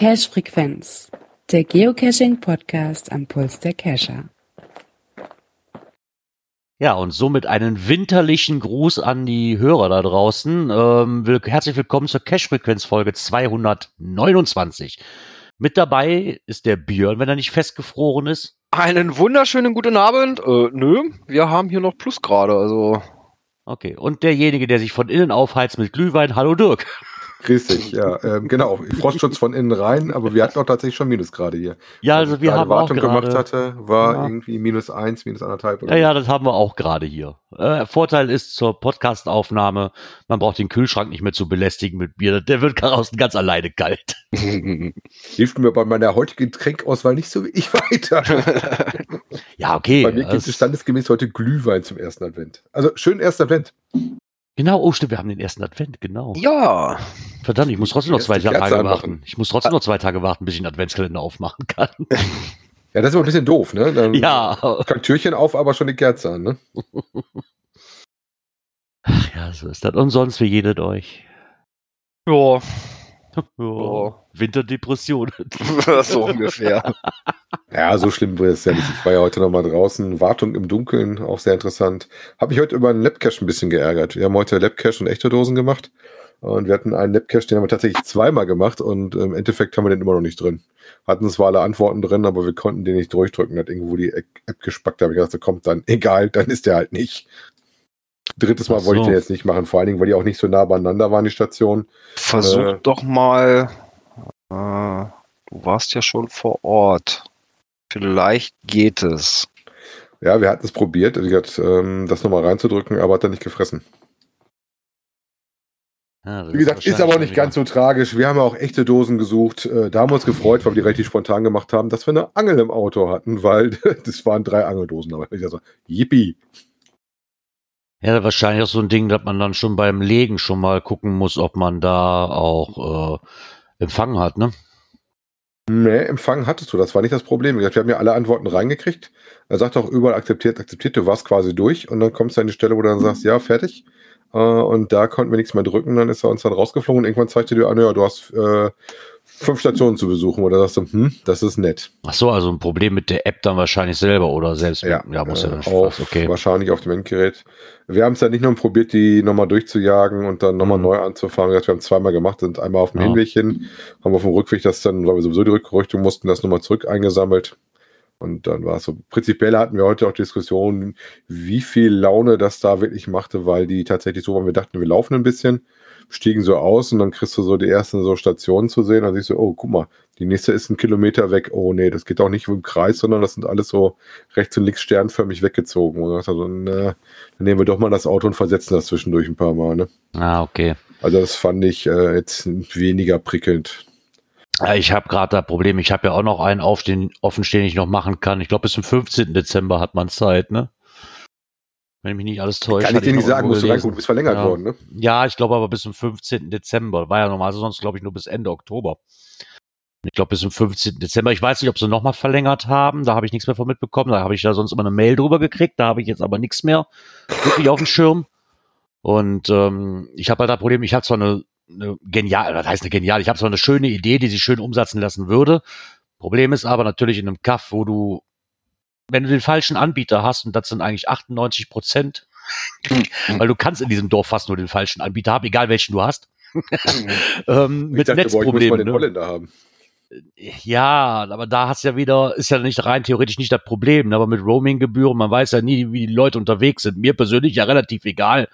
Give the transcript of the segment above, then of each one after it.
Cache Frequenz, der Geocaching Podcast am Puls der Cacher. Ja, und somit einen winterlichen Gruß an die Hörer da draußen. Ähm, herzlich willkommen zur Cache-Frequenz-Folge 229. Mit dabei ist der Björn, wenn er nicht festgefroren ist. Einen wunderschönen guten Abend. Äh, nö, wir haben hier noch Plusgrade, also. Okay, und derjenige, der sich von innen aufheizt mit Glühwein. Hallo Dirk. Dich, ja. Ähm, genau, Frostschutz von innen rein, aber wir hatten auch tatsächlich schon Minusgrade hier. Ja, also wir haben Wartung auch grade, gemacht hatte, war Ja. irgendwie minus eins, minus anderthalb. Ja, ja, das haben wir auch gerade hier. Äh, Vorteil ist zur Podcast-Aufnahme, man braucht den Kühlschrank nicht mehr zu belästigen mit Bier. Der wird draußen ganz alleine kalt. Hilft mir bei meiner heutigen Trinkauswahl nicht so wenig weiter. Ja, okay. bei mir gibt es standesgemäß heute Glühwein zum ersten Advent. Also schönen ersten Advent. Genau, oh stimmt, wir haben den ersten Advent, genau. ja. Verdammt, ich muss trotzdem noch zwei Tage anmachen. warten. Ich muss trotzdem noch zwei Tage warten, bis ich einen Adventskalender aufmachen kann. Ja, das ist aber ein bisschen doof, ne? Dann ja. kann Türchen auf, aber schon die Kerze an, ne? Ach ja, so ist das. Und sonst, wie jedet euch? Ja, Ja. Winterdepression. so ungefähr. Ja, so schlimm war es ja nicht. Ich war ja heute noch mal draußen. Wartung im Dunkeln, auch sehr interessant. Habe mich heute über einen Labcache ein bisschen geärgert. Wir haben heute Labcache und echte Dosen gemacht. Und wir hatten einen Labcache, den haben wir tatsächlich zweimal gemacht. Und im Endeffekt haben wir den immer noch nicht drin. Hatten zwar alle Antworten drin, aber wir konnten den nicht durchdrücken. Hat irgendwo die App gespackt. Da habe ich gedacht, so kommt dann, egal, dann ist der halt nicht. Drittes Mal Ach wollte ich so. den jetzt nicht machen. Vor allen Dingen, weil die auch nicht so nah beieinander waren, die Stationen. Versuch Äh. doch mal. Äh, du warst ja schon vor Ort. Vielleicht geht es. Ja, wir hatten es probiert, gesagt, ähm, das nochmal reinzudrücken, aber hat er nicht gefressen. Ja, Wie gesagt, ist aber nicht ganz so tragisch. Wir haben ja auch echte Dosen gesucht. Äh, Da haben wir uns gefreut, weil wir die relativ spontan gemacht haben, dass wir eine Angel im Auto hatten, weil das waren drei Angeldosen. Aber ich so, yippie. Ja, wahrscheinlich auch so ein Ding, dass man dann schon beim Legen schon mal gucken muss, ob man da auch äh, Empfang hat, ne? Nee, Empfang hattest du, das war nicht das Problem. Wir haben ja alle Antworten reingekriegt. Er sagt auch überall akzeptiert, akzeptiert, du warst quasi durch und dann kommst du an die Stelle, wo du dann sagst, ja, fertig. Äh, Und da konnten wir nichts mehr drücken, dann ist er uns dann rausgeflogen und irgendwann zeigte dir an, ja, du hast äh, fünf Stationen zu besuchen. Oder sagst du, hm, das ist nett. Ach so, also ein Problem mit der App dann wahrscheinlich selber oder selbst. Ja, ja muss ja äh, dann schon auf, was, okay. wahrscheinlich auf dem Endgerät. Wir haben es dann nicht nur probiert, die nochmal durchzujagen und dann nochmal Mhm. neu anzufangen. Wir haben es zweimal gemacht, sind einmal auf dem Ja. Hinweg hin, haben auf dem Rückweg das dann, weil wir sowieso die Rückrichtung mussten, das nochmal zurück eingesammelt. Und dann war es so. Prinzipiell hatten wir heute auch Diskussionen, wie viel Laune das da wirklich machte, weil die tatsächlich so waren, wir dachten, wir laufen ein bisschen, stiegen so aus und dann kriegst du so die ersten so Stationen zu sehen. Dann siehst du, oh, guck mal, die nächste ist ein Kilometer weg. Oh nee, das geht auch nicht im Kreis, sondern das sind alles so rechts und links sternförmig weggezogen. Und dann, also, na, dann nehmen wir doch mal das Auto und versetzen das zwischendurch ein paar Mal. Ne? Ah, okay. Also das fand ich äh, jetzt weniger prickelnd. Ich habe gerade das Problem, ich habe ja auch noch einen offenstehen, den ich noch machen kann. Ich glaube, bis zum 15. Dezember hat man Zeit, ne? Wenn mich nicht alles täuscht. Kann ich dir nicht sagen, musst du reingucken, du bist verlängert Ja. worden. Ne? Ja, ich glaube aber bis zum 15. Dezember. War ja normal, sonst glaube ich nur bis Ende Oktober. Ich glaube bis zum 15. Dezember. Ich weiß nicht, ob sie nochmal verlängert haben. Da habe ich nichts mehr von mitbekommen. Da habe ich ja sonst immer eine Mail drüber gekriegt. Da habe ich jetzt aber nichts mehr wirklich auf dem Schirm. Und ähm, ich habe halt das Problem, ich habe zwar eine, eine genial, was heißt eine genial, ich habe zwar eine schöne Idee, die sich schön umsetzen lassen würde. Problem ist aber natürlich in einem Kaff, wo du, wenn du den falschen Anbieter hast, und das sind eigentlich 98 Prozent, weil du kannst in diesem Dorf fast nur den falschen Anbieter haben, egal welchen du hast. ähm, Ich mit dachte, bei euch muss man Netzproblemen. den Ne? Holländer haben. Ja, aber da hast ja wieder, ist ja nicht rein theoretisch nicht das Problem, ne? aber mit Roaming-Gebühren, man weiß ja nie, wie die Leute unterwegs sind. Mir persönlich ja relativ egal.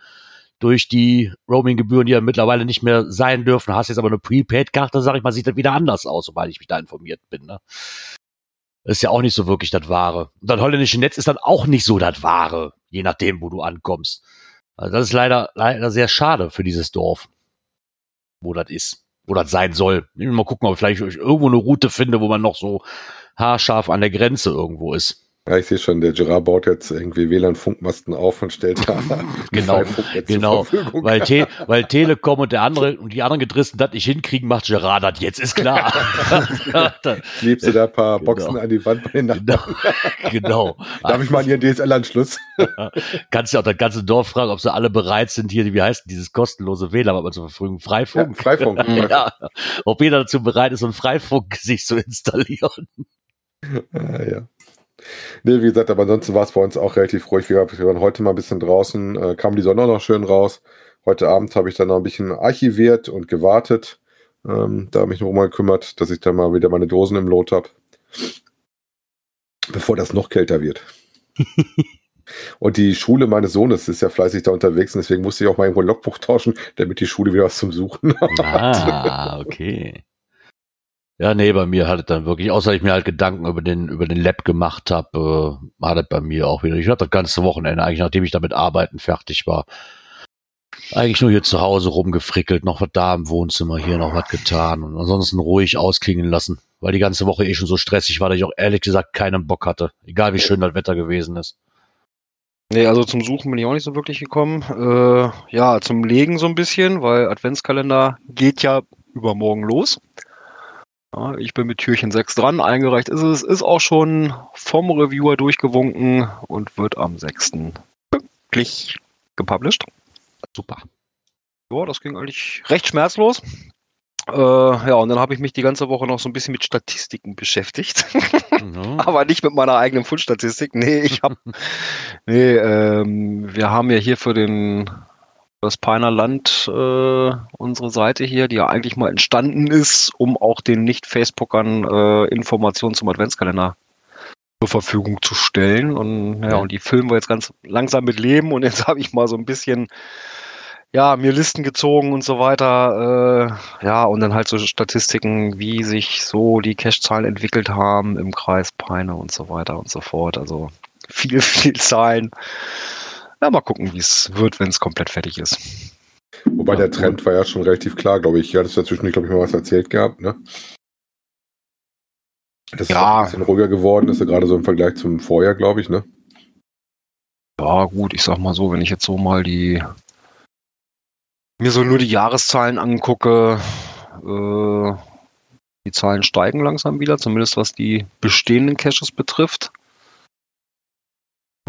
Durch die Roaming-Gebühren, die ja mittlerweile nicht mehr sein dürfen, hast jetzt aber eine Prepaid-Karte, sag ich mal, sieht das wieder anders aus, sobald ich mich da informiert bin. Ne? Ist ja auch nicht so wirklich das Wahre. Und das holländische Netz ist dann auch nicht so das Wahre, je nachdem, wo du ankommst. Also das ist leider, leider sehr schade für dieses Dorf, wo das ist, wo das sein soll. Mal gucken, ob ich vielleicht irgendwo eine Route finde, wo man noch so haarscharf an der Grenze irgendwo ist. Ja, ich sehe schon, der Gerard baut jetzt irgendwie WLAN-Funkmasten auf und stellt da Genau, genau, Verfügung. Weil, Te weil Telekom und der andere und die anderen Gedristen das nicht hinkriegen, macht Gerard das jetzt, ist klar. Klebst du da ein paar Genau. Boxen an die Wand bei den genau, Nachbarn? genau. Darf ich mal an Ihren DSL-Anschluss? Kannst ja auch das ganze Dorf fragen, ob sie alle bereit sind, hier, wie heißt denn dieses kostenlose WLAN, was man zur Verfügung, Ja, Freifunk. Freifunk. Freifunk. Ja, ob jeder dazu bereit ist, so einen Freifunk sich zu installieren. Ah, ja. Nee, wie gesagt, aber ansonsten war es bei uns auch relativ ruhig. Wir waren heute mal ein bisschen draußen, äh, kam die Sonne auch noch schön raus. Heute Abend habe ich dann noch ein bisschen archiviert und gewartet. Ähm, da habe ich mich noch mal gekümmert, dass ich dann mal wieder meine Dosen im Lot habe. Bevor das noch kälter wird. und die Schule meines Sohnes ist ja fleißig da unterwegs und deswegen musste ich auch mal irgendwo ein Logbuch tauschen, damit die Schule wieder was zum Suchen hat. Ah, okay. Ja, nee, bei mir hat es dann wirklich, außer ich mir halt Gedanken über den, über den Lab gemacht habe, äh, hat es bei mir auch wieder. Ich hatte das ganze Wochenende, eigentlich nachdem ich damit arbeiten fertig war, eigentlich nur hier zu Hause rumgefrickelt, noch was da im Wohnzimmer, hier noch was getan und ansonsten ruhig ausklingen lassen, weil die ganze Woche eh schon so stressig war, dass ich auch ehrlich gesagt keinen Bock hatte, egal wie schön das Wetter gewesen ist. Nee, also zum Suchen bin ich auch nicht so wirklich gekommen. Äh, ja, zum Legen so ein bisschen, weil Adventskalender geht ja übermorgen los. Ja, ich bin mit Türchen 6 dran, eingereicht ist es, ist auch schon vom Reviewer durchgewunken und wird am 6. pünktlich gepublished. Super. Ja, das ging eigentlich recht schmerzlos. Äh, ja, und dann habe ich mich die ganze Woche noch so ein bisschen mit Statistiken beschäftigt. Mhm. Aber nicht mit meiner eigenen Fundstatistik. Nee, ich habe. nee, ähm, wir haben ja hier für den das Peiner Land äh, unsere Seite hier, die ja eigentlich mal entstanden ist, um auch den Nicht-Facebookern äh, Informationen zum Adventskalender zur Verfügung zu stellen. Und ja, und die filmen wir jetzt ganz langsam mit Leben und jetzt habe ich mal so ein bisschen ja, mir Listen gezogen und so weiter. Äh, ja, und dann halt so Statistiken, wie sich so die Cache-Zahlen entwickelt haben im Kreis Peine und so weiter und so fort. Also viel, viel Zahlen. Ja, mal gucken, wie es wird, wenn es komplett fertig ist. Wobei der Trend war ja schon relativ klar, glaube ich. Ja, das dazwischen, glaube ich, mal was erzählt gehabt, ne? Das Ja. ist ein bisschen ruhiger geworden ist, ja gerade so im Vergleich zum Vorjahr, glaube ich, ne? Ja, gut, ich sag mal so, wenn ich jetzt so mal die mir so nur die Jahreszahlen angucke, äh, die Zahlen steigen langsam wieder, zumindest was die bestehenden Caches betrifft.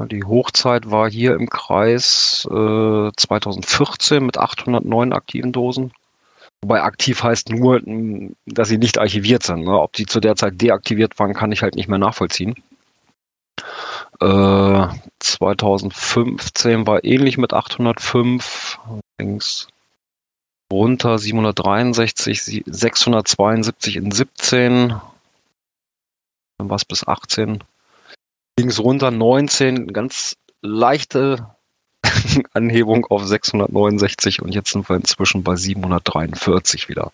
Die Hochzeit war hier im Kreis äh, 2014 mit 809 aktiven Dosen. Wobei aktiv heißt nur, dass sie nicht archiviert sind. Ne? Ob die zu der Zeit deaktiviert waren, kann ich halt nicht mehr nachvollziehen. Äh, 2015 war ähnlich mit 805. Allerdings runter 763, sie- 672 in 17. Dann war es bis 18. Ging es runter 19, ganz leichte Anhebung auf 669 und jetzt sind wir inzwischen bei 743 wieder.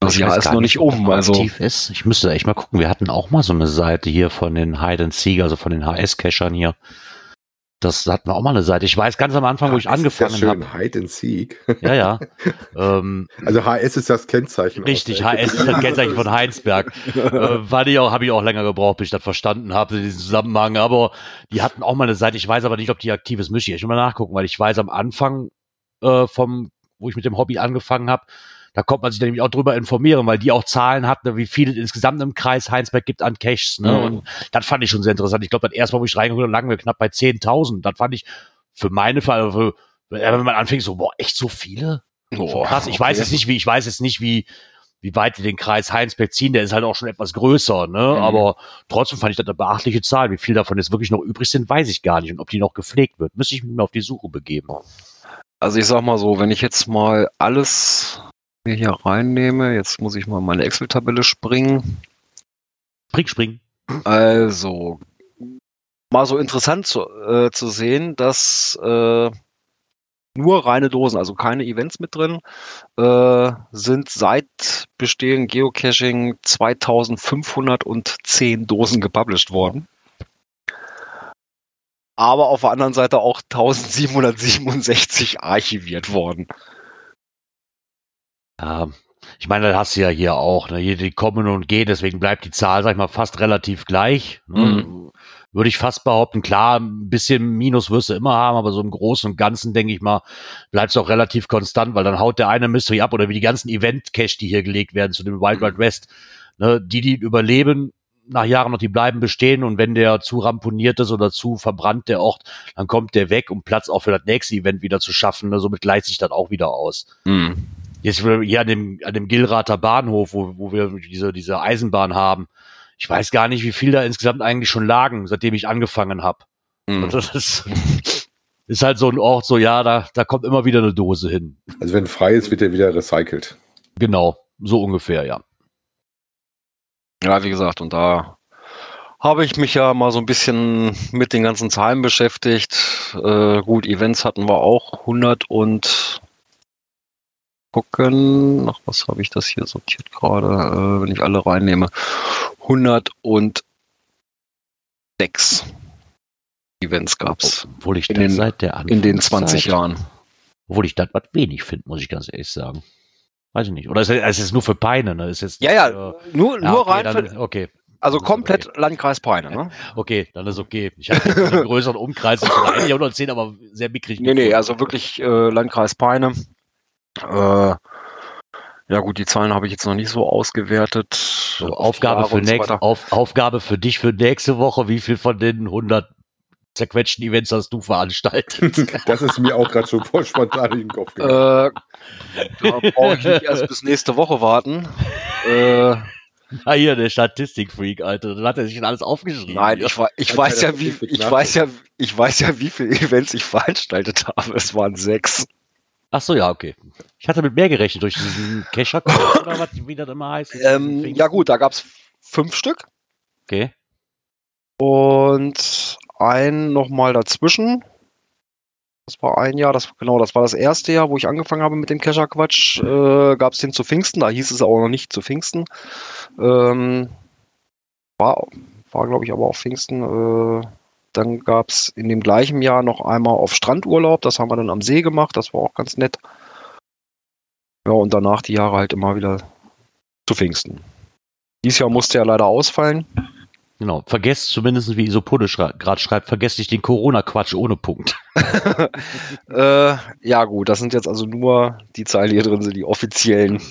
Das Jahr ist noch nicht um, also ist. Ich müsste echt mal gucken. Wir hatten auch mal so eine Seite hier von den Hide and Seek, also von den HS-Cachern hier. Das hatten wir auch mal eine Seite. Ich weiß ganz am Anfang, wo ich ja angefangen habe. schön, Hide and Seek. Ja, ja. ähm, Also HS ist das Kennzeichen. richtig, aus der HS ist das Kennzeichen von Heinsberg. äh, war die auch, habe ich auch länger gebraucht, bis ich das verstanden habe, diesen Zusammenhang. Aber die hatten auch mal eine Seite. Ich weiß aber nicht, ob die aktiv ist. Müsste ich echt mal nachgucken, weil ich weiß am Anfang äh, vom, wo ich mit dem Hobby angefangen habe, da konnte man sich nämlich auch drüber informieren, weil die auch Zahlen hatten, wie viel es insgesamt im Kreis Heinsberg gibt an Caches. Ne? Mhm. Und das fand ich schon sehr interessant. Ich glaube, das erste Mal, wo ich reingeguckt habe, lagen wir knapp bei 10.000. Das fand ich für meine Fall, für, wenn man anfängt, so, boah, echt so viele? Oh, krass. Ich weiß okay. jetzt nicht, wie, ich weiß jetzt nicht, wie, wie weit die den Kreis Heinsberg ziehen. Der ist halt auch schon etwas größer, ne? Mhm. Aber trotzdem fand ich das eine beachtliche Zahl. Wie viel davon jetzt wirklich noch übrig sind, weiß ich gar nicht. Und ob die noch gepflegt wird, müsste ich mich mal auf die Suche begeben. Also ich sag mal so, wenn ich jetzt mal alles mir hier reinnehme, jetzt muss ich mal in meine Excel-Tabelle springen. Spring, spring. Also, mal so interessant zu, äh, zu sehen, dass äh, nur reine Dosen, also keine Events mit drin, äh, sind seit Bestehen Geocaching 2510 Dosen gepublished worden. Aber auf der anderen Seite auch 1767 archiviert worden. Ja, Ich meine, das hast du ja hier auch. Ne? Die kommen und gehen, deswegen bleibt die Zahl, sag ich mal, fast relativ gleich. Ne? Mhm. Würde ich fast behaupten, klar, ein bisschen Minus wirst du immer haben, aber so im Großen und Ganzen, denke ich mal, bleibt es auch relativ konstant, weil dann haut der eine Mystery ab oder wie die ganzen Event-Cash, die hier gelegt werden zu dem Wild Wild West. Ne? Die, die überleben, nach Jahren noch, die bleiben bestehen und wenn der zu ramponiert ist oder zu verbrannt, der Ort, dann kommt der weg, um Platz auch für das nächste Event wieder zu schaffen. Ne? Somit gleicht sich das auch wieder aus. Mhm. Jetzt hier an dem, an dem Gilrater Bahnhof, wo, wo wir diese, diese Eisenbahn haben. Ich weiß gar nicht, wie viel da insgesamt eigentlich schon lagen, seitdem ich angefangen habe. Mhm. Das ist, ist halt so ein Ort, so ja, da, da kommt immer wieder eine Dose hin. Also wenn frei ist, wird er wieder recycelt. Genau, so ungefähr, ja. Ja, wie gesagt, und da habe ich mich ja mal so ein bisschen mit den ganzen Zahlen beschäftigt. Äh, gut, Events hatten wir auch 100 und gucken, nach was habe ich das hier sortiert gerade, äh, wenn ich alle reinnehme. 106 Events gab's Obwohl ich In den- seit der in den 20 Anfangszeit- Jahren. Obwohl ich das was wenig finde, muss ich ganz ehrlich sagen. Weiß ich nicht. Oder ist es ist nur für Peine, ne? Ist jetzt Ja, ja, äh, nur, ja, nur okay, rein, dann, für, okay, also komplett Landkreis Peine, ne? okay, dann ist okay. Ich hatte jetzt einen größeren Umkreis, ich hatte eigentlich 110, aber sehr mickrig. Nee, nee, also wirklich äh, Landkreis Peine. Äh, ja gut, die Zahlen habe ich jetzt noch nicht so ausgewertet. So, Aufgabe, für nächst, auf, Aufgabe für dich für nächste Woche. Wie viel von den 100 zerquetschten Events hast du veranstaltet? Das ist mir auch gerade schon voll spontan in den Kopf gegangen. Äh, da brauche ich nicht erst bis nächste Woche warten. Äh, ah, hier, der Statistikfreak, Alter. Dann hat er sich schon alles aufgeschrieben. nein, ich, wei- ich weiß ja, wie ich weiß ja, ich weiß ja, wie viele Events ich veranstaltet habe. Es waren sechs. Ach so, ja, okay. Ich hatte mit mehr gerechnet durch diesen Kescher oder was, wie das immer heißt. Ähm, ja gut, da gab es fünf Stück Okay. und ein nochmal dazwischen. Das war ein Jahr, das genau, das war das erste Jahr, wo ich angefangen habe mit dem Kescher-Quatsch. Äh, gab es den zu Pfingsten, da hieß es auch noch nicht zu Pfingsten. Ähm, war, war glaube ich, aber auch Pfingsten. Äh, dann gab es in dem gleichen Jahr noch einmal auf Strandurlaub, das haben wir dann am See gemacht, das war auch ganz nett. Ja, und danach die Jahre halt immer wieder zu Pfingsten. Dieses Jahr musste er leider ausfallen. Genau. Vergesst zumindest, wie Isopode gerade schreibt, vergesst nicht den Corona-Quatsch ohne Punkt. äh, ja, gut, das sind jetzt also nur die Zahlen, die hier drin sind, die offiziellen.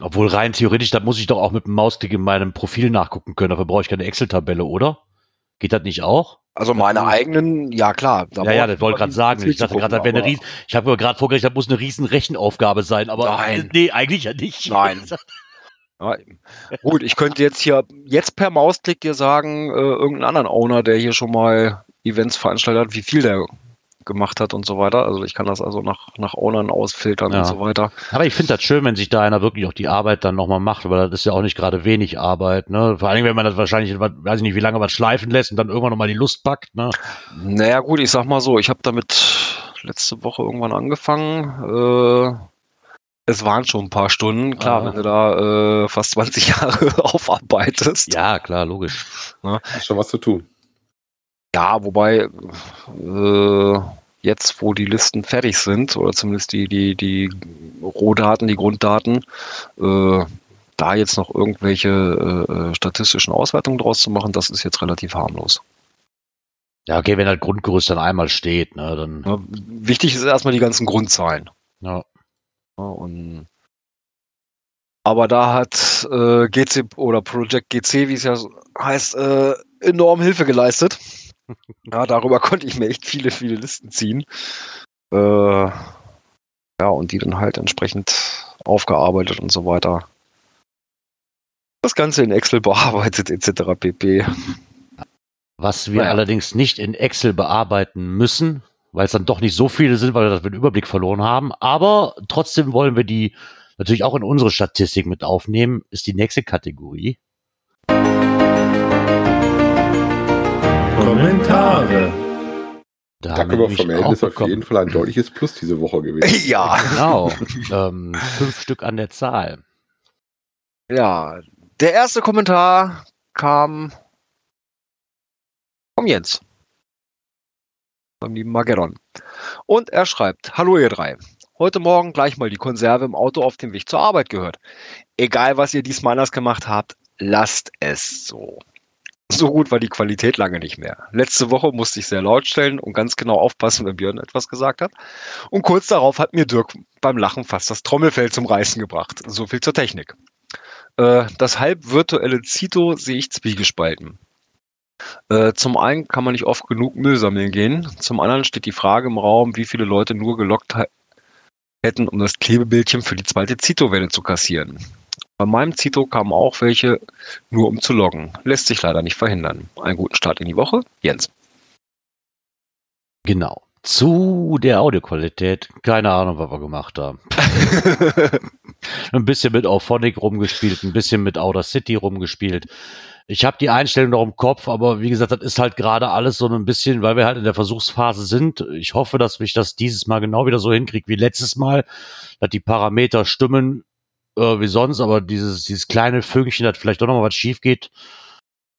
Obwohl rein theoretisch, da muss ich doch auch mit dem Mausklick in meinem Profil nachgucken können. Dafür brauche ich keine Excel-Tabelle, oder? Geht das nicht auch? Also meine eigenen, ja klar. da ja, ja, das wollte gerade sagen. Ich dachte gerade, wäre eine riesen, ich habe mir gerade vorgerechnet, das muss eine riesen Rechenaufgabe sein, aber Nein. nee, eigentlich ja nicht. Nein. Ja, gut, ich könnte jetzt hier, jetzt per Mausklick dir sagen, äh, irgendeinen anderen Owner, der hier schon mal Events veranstaltet hat, wie viel der gemacht hat und so weiter. Also ich kann das also nach, nach Ownern ausfiltern Ja. und so weiter. Aber ich finde das schön, wenn sich da einer wirklich auch die Arbeit dann nochmal macht, weil das ist ja auch nicht gerade wenig Arbeit, ne? Vor allem, wenn man das wahrscheinlich, weiß ich nicht, wie lange was schleifen lässt und dann irgendwann nochmal die Lust packt, ne? Naja gut, ich sag mal so, ich habe damit letzte Woche irgendwann angefangen. Äh, es waren schon ein paar Stunden. Klar, Ah. wenn du da äh, fast 20 Jahre aufarbeitest. Ja, klar, logisch. Hast schon was zu tun. Ja, wobei äh, jetzt, wo die Listen fertig sind, oder zumindest die, die, die Rohdaten, die Grunddaten, äh, da jetzt noch irgendwelche äh, statistischen Auswertungen draus zu machen, das ist jetzt relativ harmlos. Ja, okay, wenn das Grundgerüst dann einmal steht, ne, dann, Ja, wichtig ist erstmal die ganzen Grundzahlen. ja. Ja, und aber da hat äh, GC oder Project GC, wie es ja heißt, äh, enorm Hilfe geleistet. Ja, darüber konnte ich mir echt viele, viele Listen ziehen. Äh, ja, und die dann halt entsprechend aufgearbeitet und so weiter. Das Ganze in Excel bearbeitet, etc. pp. Was wir Naja. allerdings nicht in Excel bearbeiten müssen, weil es dann doch nicht so viele sind, weil wir den Überblick verloren haben. Aber trotzdem wollen wir die natürlich auch in unsere Statistik mit aufnehmen, ist die nächste Kategorie. Kommentare. Da nämlich vermelden, ist auf jeden Fall ein deutliches Plus diese Woche gewesen. ja. Genau. ähm, fünf Stück an der Zahl. Ja, der erste Kommentar kam vom Jens. Vom lieben Mageddon. Und er schreibt, Hallo ihr drei. heute Morgen gleich mal die Konserve im Auto auf dem Weg zur Arbeit gehört. Egal, was ihr diesmal anders gemacht habt, lasst es so. So gut war die Qualität lange nicht mehr. Letzte Woche musste ich sehr laut stellen und ganz genau aufpassen, wenn Björn etwas gesagt hat. Und kurz darauf hat mir Dirk beim Lachen fast das Trommelfell zum Reißen gebracht. So viel zur Technik. Äh, das halb virtuelle Zito sehe ich zwiegespalten. Äh, zum einen kann man nicht oft genug Müll sammeln gehen. Zum anderen steht die Frage im Raum, wie viele Leute nur gelockt hätten, um das Klebebildchen für die zweite Zito-Welle zu kassieren. Bei meinem Zito kamen auch welche, nur um zu loggen. Lässt sich leider nicht verhindern. Einen guten Start in die Woche. Jens. Genau. Zu der Audioqualität. Keine Ahnung, was wir gemacht haben. ein bisschen mit Auphonic rumgespielt, ein bisschen mit Outer City rumgespielt. Ich habe die Einstellung noch im Kopf, aber wie gesagt, das ist halt gerade alles so ein bisschen, weil wir halt in der Versuchsphase sind. Ich hoffe, dass ich das dieses Mal genau wieder so hinkriege wie letztes Mal, dass die Parameter stimmen äh, wie sonst, aber dieses, dieses kleine Fünkchen, dass vielleicht doch noch mal was schief geht,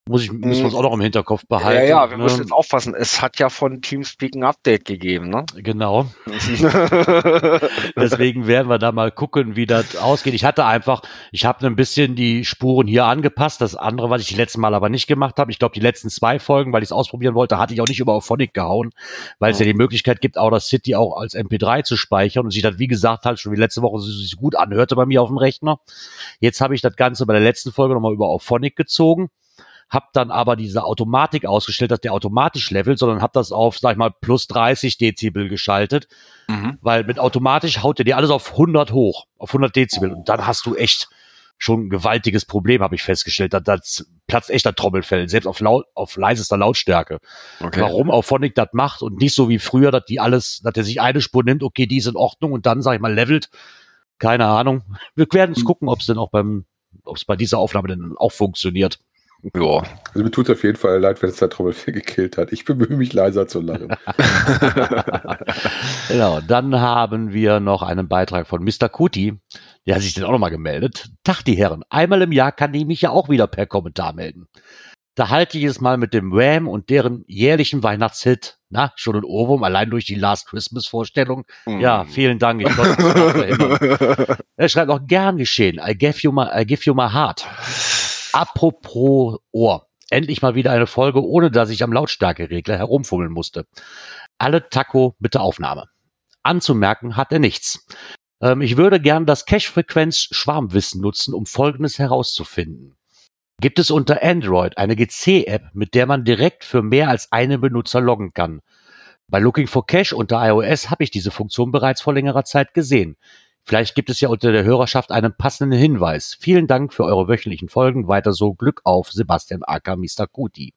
muss ich, müssen wir uns auch noch im Hinterkopf behalten. Ja, ja, wir ne? müssen jetzt aufpassen. Es hat ja von Teamspeak ein Update gegeben, ne? Genau. Deswegen werden wir da mal gucken, wie das ausgeht. Ich hatte einfach, ich habe ein bisschen die Spuren hier angepasst. Das andere, was ich die letzten Mal aber nicht gemacht habe, ich glaube, die letzten zwei Folgen, weil ich es ausprobieren wollte, hatte ich auch nicht über Auphonic gehauen, weil es ja. ja die Möglichkeit gibt, Outer City auch als MP3 zu speichern und sich das, wie gesagt, halt schon wie letzte Woche sich gut anhörte bei mir auf dem Rechner. Jetzt habe ich das Ganze bei der letzten Folge nochmal über Auphonic gezogen habe dann aber diese Automatik ausgestellt, dass der automatisch levelt, sondern habe das auf, sag ich mal, plus 30 Dezibel geschaltet, mhm. weil mit automatisch haut er dir alles auf 100 hoch, auf 100 Dezibel und dann hast du echt schon ein gewaltiges Problem, habe ich festgestellt. Da, das platzt echt der Trommelfell, selbst auf, laut, auf leisester Lautstärke. Okay. Warum Auphonic das macht und nicht so wie früher, dass die alles, dass er sich eine Spur nimmt, okay, die ist in Ordnung und dann, sag ich mal, levelt. Keine Ahnung. Wir werden es mhm. gucken, ob es denn auch beim, ob es bei dieser Aufnahme denn auch funktioniert. Ja. Also mir tut auf jeden Fall leid, wenn es der Trommelfell gekillt hat. Ich bemühe mich leiser zu lachen. genau, dann haben wir noch einen Beitrag von Mr. Kuti. Der hat sich dann auch nochmal gemeldet. Tag, die Herren. Einmal im Jahr kann ich mich ja auch wieder per Kommentar melden. Da halte ich es mal mit dem Wham und deren jährlichen Weihnachtshit. Na, schon ein Ohrwurm, allein durch die Last Christmas Vorstellung. Mm. Ja, vielen Dank. Ich konnte es Er schreibt auch gern geschehen. I give you my, I give you my heart. Apropos Ohr. Endlich mal wieder eine Folge, ohne dass ich am Lautstärkeregler herumfummeln musste. Alle Taco bitte Aufnahme. Anzumerken hat er nichts. Ähm, ich würde gern das Cache-Frequenz-Schwarmwissen nutzen, um Folgendes herauszufinden. Gibt es unter Android eine GC-App, mit der man direkt für mehr als einen Benutzer loggen kann? Bei Looking for Cache unter iOS habe ich diese Funktion bereits vor längerer Zeit gesehen. Vielleicht gibt es ja unter der Hörerschaft einen passenden Hinweis. Vielen Dank für eure wöchentlichen Folgen. Weiter so Glück auf Sebastian Acker, Mr. Kuti.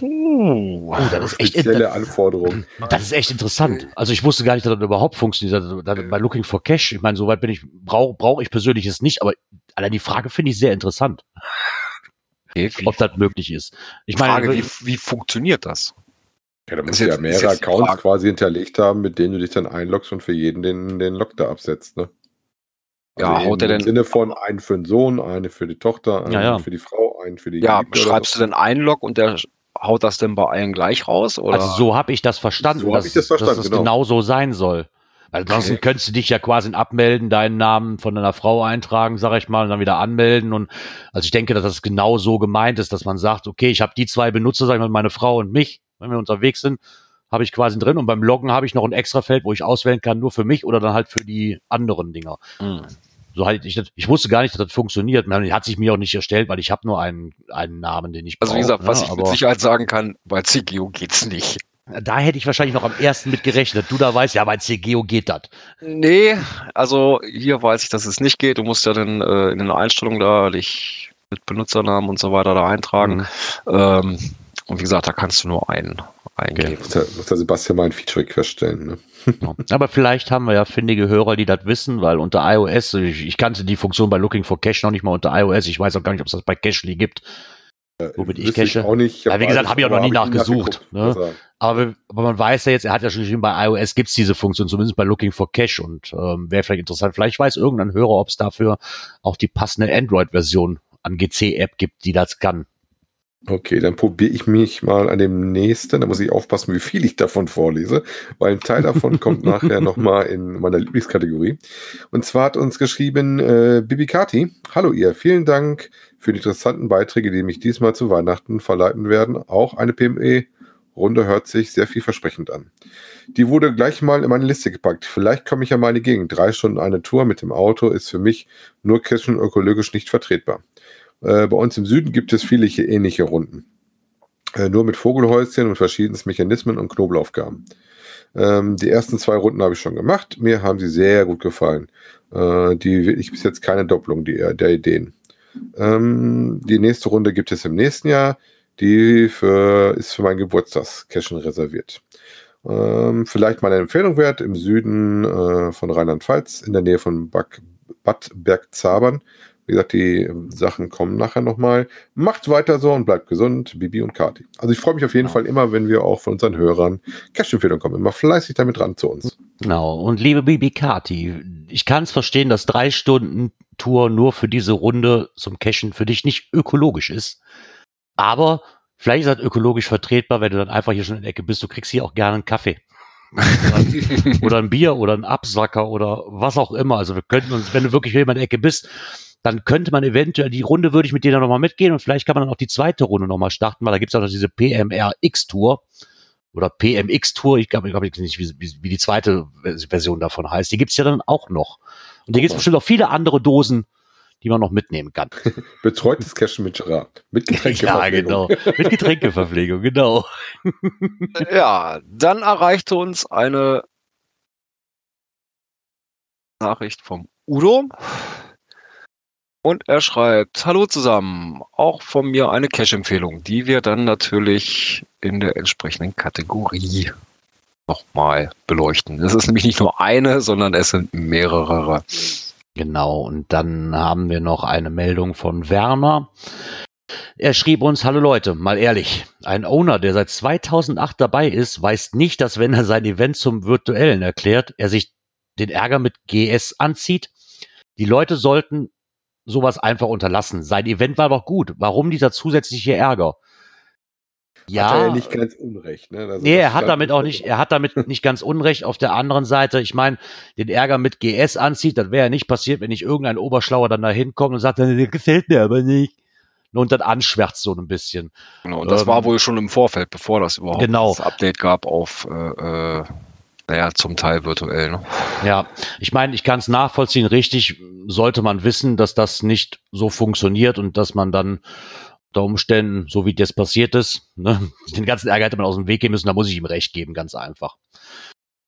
Uh, oh, das ist echt spezielle Anforderung. Das ist echt interessant. Also ich wusste gar nicht, dass das überhaupt funktioniert. Bei Looking for Cash, ich meine, soweit bin ich, brauche brauch ich persönlich es nicht, aber allein die Frage finde ich sehr interessant. Okay, ob das möglich ist. Ich meine, Frage, wie, wie funktioniert das? Ja, da musst du ja mehrere Accounts quasi hinterlegt haben, mit denen du dich dann einloggst und für jeden den, den Log da absetzt, ne? Also ja, haut er denn. Im Sinne von einen für den Sohn, eine für die Tochter, einen ja, ja. für die Frau, einen für die. Ja, schreibst du denn einen Log und der haut das denn bei allen gleich raus? Oder? Also so habe ich das verstanden, so dass, ich das verstanden, dass es genau. genau so sein soll. Weil ansonsten okay. könntest du dich ja quasi abmelden, deinen Namen von deiner Frau eintragen, sag ich mal, und dann wieder anmelden. Und also ich denke, dass das genau so gemeint ist, dass man sagt, okay, ich habe die zwei Benutzer, sag ich mal, meine Frau und mich wenn wir unterwegs sind, habe ich quasi drin und beim Loggen habe ich noch ein extra Feld, wo ich auswählen kann, nur für mich oder dann halt für die anderen Dinger. Mhm. So halt ich ich wusste gar nicht, dass das funktioniert. Man hat sich mir auch nicht erstellt, weil ich habe nur einen, einen Namen, den ich brauche. Also wie gesagt, was ja, ich mit Sicherheit sagen kann, bei CGO geht's nicht. Da hätte ich wahrscheinlich noch am ersten mit gerechnet. Du da weißt, ja, bei CGO geht das. Nee, also hier weiß ich, dass es nicht geht. Du musst ja dann äh, in den Einstellungen da dich mit Benutzernamen und so weiter da eintragen. Mhm. Ähm, und wie gesagt, da kannst du nur einen eingeben. Muss der, muss der Sebastian mal ein Feature feststellen. Ne? Ja. Aber vielleicht haben wir ja findige Hörer, die das wissen, weil unter iOS, ich, ich, kannte die Funktion bei Looking for Cache noch nicht mal unter iOS. Ich weiß auch gar nicht, ob es das bei Cachely gibt. Äh, womit ich cache. auch nicht. Ja, wie gesagt, habe ich auch noch nie nachgesucht. Ne? Aber, aber, man weiß ja jetzt, er hat ja schon geschrieben, bei iOS gibt's diese Funktion, zumindest bei Looking for Cache und ähm, wäre vielleicht interessant. Vielleicht weiß irgendein Hörer, ob es dafür auch die passende Android-Version an GC-App gibt, die das kann. Okay, dann probiere ich mich mal an dem nächsten. Da muss ich aufpassen, wie viel ich davon vorlese, weil ein Teil davon kommt nachher nochmal in meiner Lieblingskategorie. Und zwar hat uns geschrieben äh, Bibi Kati. Hallo ihr, vielen Dank für die interessanten Beiträge, die mich diesmal zu Weihnachten verleiten werden. Auch eine PME-Runde hört sich sehr vielversprechend an. Die wurde gleich mal in meine Liste gepackt. Vielleicht komme ich ja mal in die Gegend. Drei Stunden eine Tour mit dem Auto ist für mich nur kirchen ökologisch nicht vertretbar. Äh, bei uns im Süden gibt es viele ähnliche Runden. Äh, nur mit Vogelhäuschen und verschiedensten Mechanismen und Knobelaufgaben. Ähm, die ersten zwei Runden habe ich schon gemacht. Mir haben sie sehr gut gefallen. Äh, die wirklich bis jetzt keine Doppelung die, der Ideen. Ähm, die nächste Runde gibt es im nächsten Jahr. Die für, ist für mein Geburtstagscashen reserviert. Ähm, vielleicht mal eine Empfehlung wert im Süden äh, von Rheinland-Pfalz, in der Nähe von Bad Bergzabern. Wie gesagt, die ähm, Sachen kommen nachher nochmal. Macht weiter so und bleibt gesund, Bibi und Kati. Also ich freue mich auf jeden Genau. Fall immer, wenn wir auch von unseren Hörern Cash-Empfehlungen kommen. Immer fleißig damit ran zu uns. Genau. Und liebe Bibi Kati, ich kann es verstehen, dass drei Stunden Tour nur für diese Runde zum Cashen für dich nicht ökologisch ist. Aber vielleicht ist das ökologisch vertretbar, wenn du dann einfach hier schon in der Ecke bist. Du kriegst hier auch gerne einen Kaffee. oder ein Bier oder ein Absacker oder was auch immer. Also wir könnten uns, wenn du wirklich hier in der Ecke bist, dann könnte man eventuell, die Runde würde ich mit dir dann nochmal mitgehen und vielleicht kann man dann auch die zweite Runde nochmal starten, weil da gibt es auch noch diese PMRX-Tour oder PMX-Tour, ich glaube ich glaub nicht, wie, wie, wie die zweite Version davon heißt. Die gibt's ja dann auch noch. Und da gibt's bestimmt auch viele andere Dosen, die man noch mitnehmen kann. Betreutes Cashen mit Gerard. Mit ja, Getränkeverpflegung. genau. Mit Getränkeverpflegung, genau. Ja, dann erreichte uns eine Nachricht vom Udo. Und er schreibt, hallo zusammen, auch von mir eine Cash-Empfehlung, die wir dann natürlich in der entsprechenden Kategorie nochmal beleuchten. Es ist nämlich nicht nur eine, sondern es sind mehrere. Genau, und dann haben wir noch eine Meldung von Werner. Er schrieb uns, hallo Leute, mal ehrlich, ein Owner, der seit 2008 dabei ist, weiß nicht, dass wenn er sein Event zum virtuellen erklärt, er sich den Ärger mit GS anzieht. Die Leute sollten sowas einfach unterlassen. Sein Event war doch gut. Warum dieser zusätzliche Ärger? Ja. Hat er ja nicht ganz unrecht. Ne? Also nee, er hat damit auch nicht, er hat damit nicht ganz unrecht. Auf der anderen Seite, ich meine, den Ärger mit GS anzieht, das wäre ja nicht passiert, wenn nicht irgendein Oberschlauer dann da hinkommt und sagt, das gefällt mir aber nicht. Und dann anschwärzt so ein bisschen. Genau, und das Ähm, war wohl schon im Vorfeld, bevor das überhaupt Genau. das Update gab auf, äh, äh, naja, zum Teil virtuell. Ne? Ja, ich meine, ich kann es nachvollziehen. Richtig sollte man wissen, dass das nicht so funktioniert und dass man dann unter Umständen, so wie das passiert ist, ne, den ganzen Ärger hätte man aus dem Weg gehen müssen. Da muss ich ihm recht geben, ganz einfach.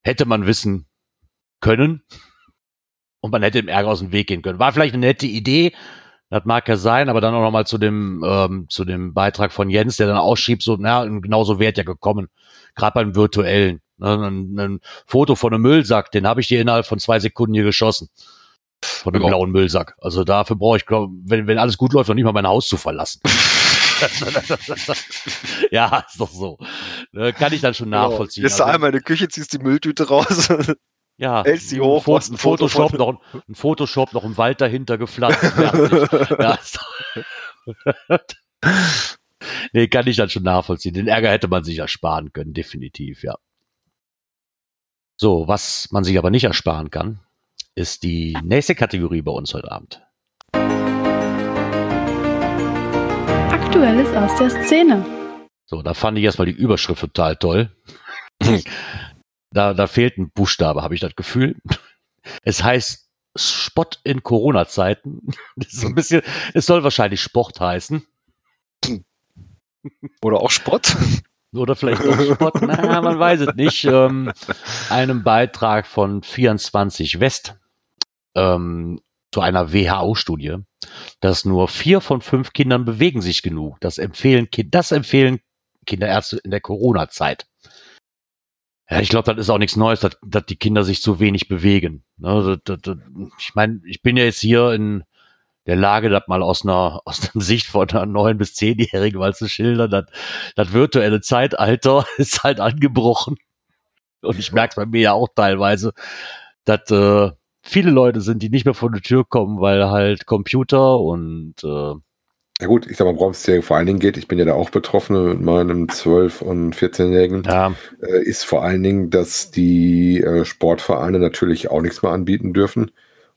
Hätte man wissen können und man hätte dem Ärger aus dem Weg gehen können. War vielleicht eine nette Idee. Das mag ja sein, aber dann auch nochmal zu dem, ähm, zu dem Beitrag von Jens, der dann ausschiebt, so, na, genau so wäre ja gekommen. Gerade beim virtuellen. Ne, ein, ein Foto von einem Müllsack, den habe ich dir innerhalb von zwei Sekunden hier geschossen. Von dem Ja. blauen Müllsack. Also dafür brauche ich, glaub, wenn, wenn alles gut läuft, noch nicht mal mein Haus zu verlassen. ja, ist doch so. Ne, kann ich dann schon nachvollziehen. Gehst du Also- einmal in die Küche, ziehst die Mülltüte raus. Ja, die hoch, Ein, Photoshop, noch, ein, Photoshop, noch im Wald dahinter gepflanzt. ja, nee, kann ich dann schon nachvollziehen. Den Ärger hätte man sich ersparen können, definitiv, ja. So, was man sich aber nicht ersparen kann, ist die nächste Kategorie bei uns heute Abend. Aktuelles aus der Szene. So, da fand ich erstmal die Überschrift total toll. da, da fehlt ein Buchstabe, habe ich das Gefühl. Es heißt Spott in Corona-Zeiten. Das ist ein bisschen, es soll wahrscheinlich Sport heißen. Oder auch Spott. Oder vielleicht auch Sport, na, man weiß es nicht. Ähm, einem Beitrag von 24 West ähm, zu einer WHO-Studie, dass nur vier von fünf Kindern bewegen sich genug. Das empfehlen, das empfehlen Kinderärzte in der Corona-Zeit. Ja, ich glaube, das ist auch nichts Neues, dass, dass die Kinder sich zu wenig bewegen. Ne, das, das, das, ich meine, ich bin ja jetzt hier in der Lage, das mal aus einer, aus der Sicht von einer neun- bis zehnjährigen mal zu schildern, das, das virtuelle Zeitalter ist halt angebrochen. Und ich merke es bei mir ja auch teilweise, dass äh, viele Leute sind, die nicht mehr vor die Tür kommen, weil halt Computer und äh, Ja gut, ich sag mal, worum es hier vor allen Dingen geht, ich bin ja da auch betroffen mit meinem 12- und 14-Jährigen, Ja, äh, ist vor allen Dingen, dass die äh, Sportvereine natürlich auch nichts mehr anbieten dürfen.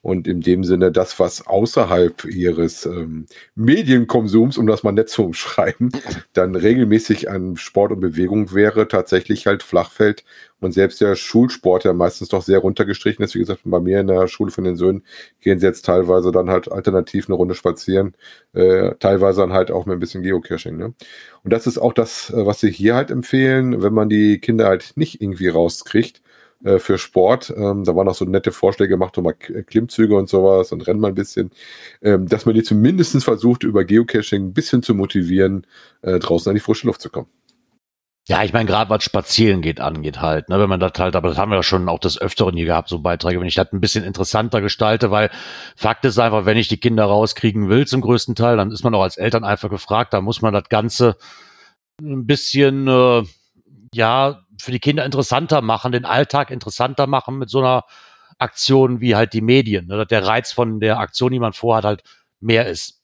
Und in dem Sinne, das, was außerhalb ihres ähm, Medienkonsums, um das mal nett zu umschreiben, dann regelmäßig an Sport und Bewegung wäre, tatsächlich halt Flachfeld. Und selbst der Schulsport, der meistens doch sehr runtergestrichen ist, wie gesagt, bei mir in der Schule von den Söhnen gehen sie jetzt teilweise dann halt alternativ eine Runde spazieren, äh, teilweise dann halt auch mit ein bisschen Geocaching. Ne? Und das ist auch das, äh, was sie hier halt empfehlen, wenn man die Kinder halt nicht irgendwie rauskriegt äh, für Sport. Ähm, da waren auch so nette Vorschläge gemacht, um mal K- Klimmzüge und sowas und rennen mal ein bisschen, ähm, dass man die zumindest versucht, über Geocaching ein bisschen zu motivieren, äh, draußen an die frische Luft zu kommen. Ja, ich meine, gerade was Spazieren geht angeht halt, ne, wenn man das halt, aber das haben wir ja schon auch des Öfteren hier gehabt, so Beiträge, wenn ich das ein bisschen interessanter gestalte, weil Fakt ist einfach, wenn ich die Kinder rauskriegen will zum größten Teil, dann ist man auch als Eltern einfach gefragt, da muss man das Ganze ein bisschen, äh, ja, für die Kinder interessanter machen, den Alltag interessanter machen mit so einer Aktion wie halt die Medien, ne, dass der Reiz von der Aktion, die man vorhat, halt mehr ist.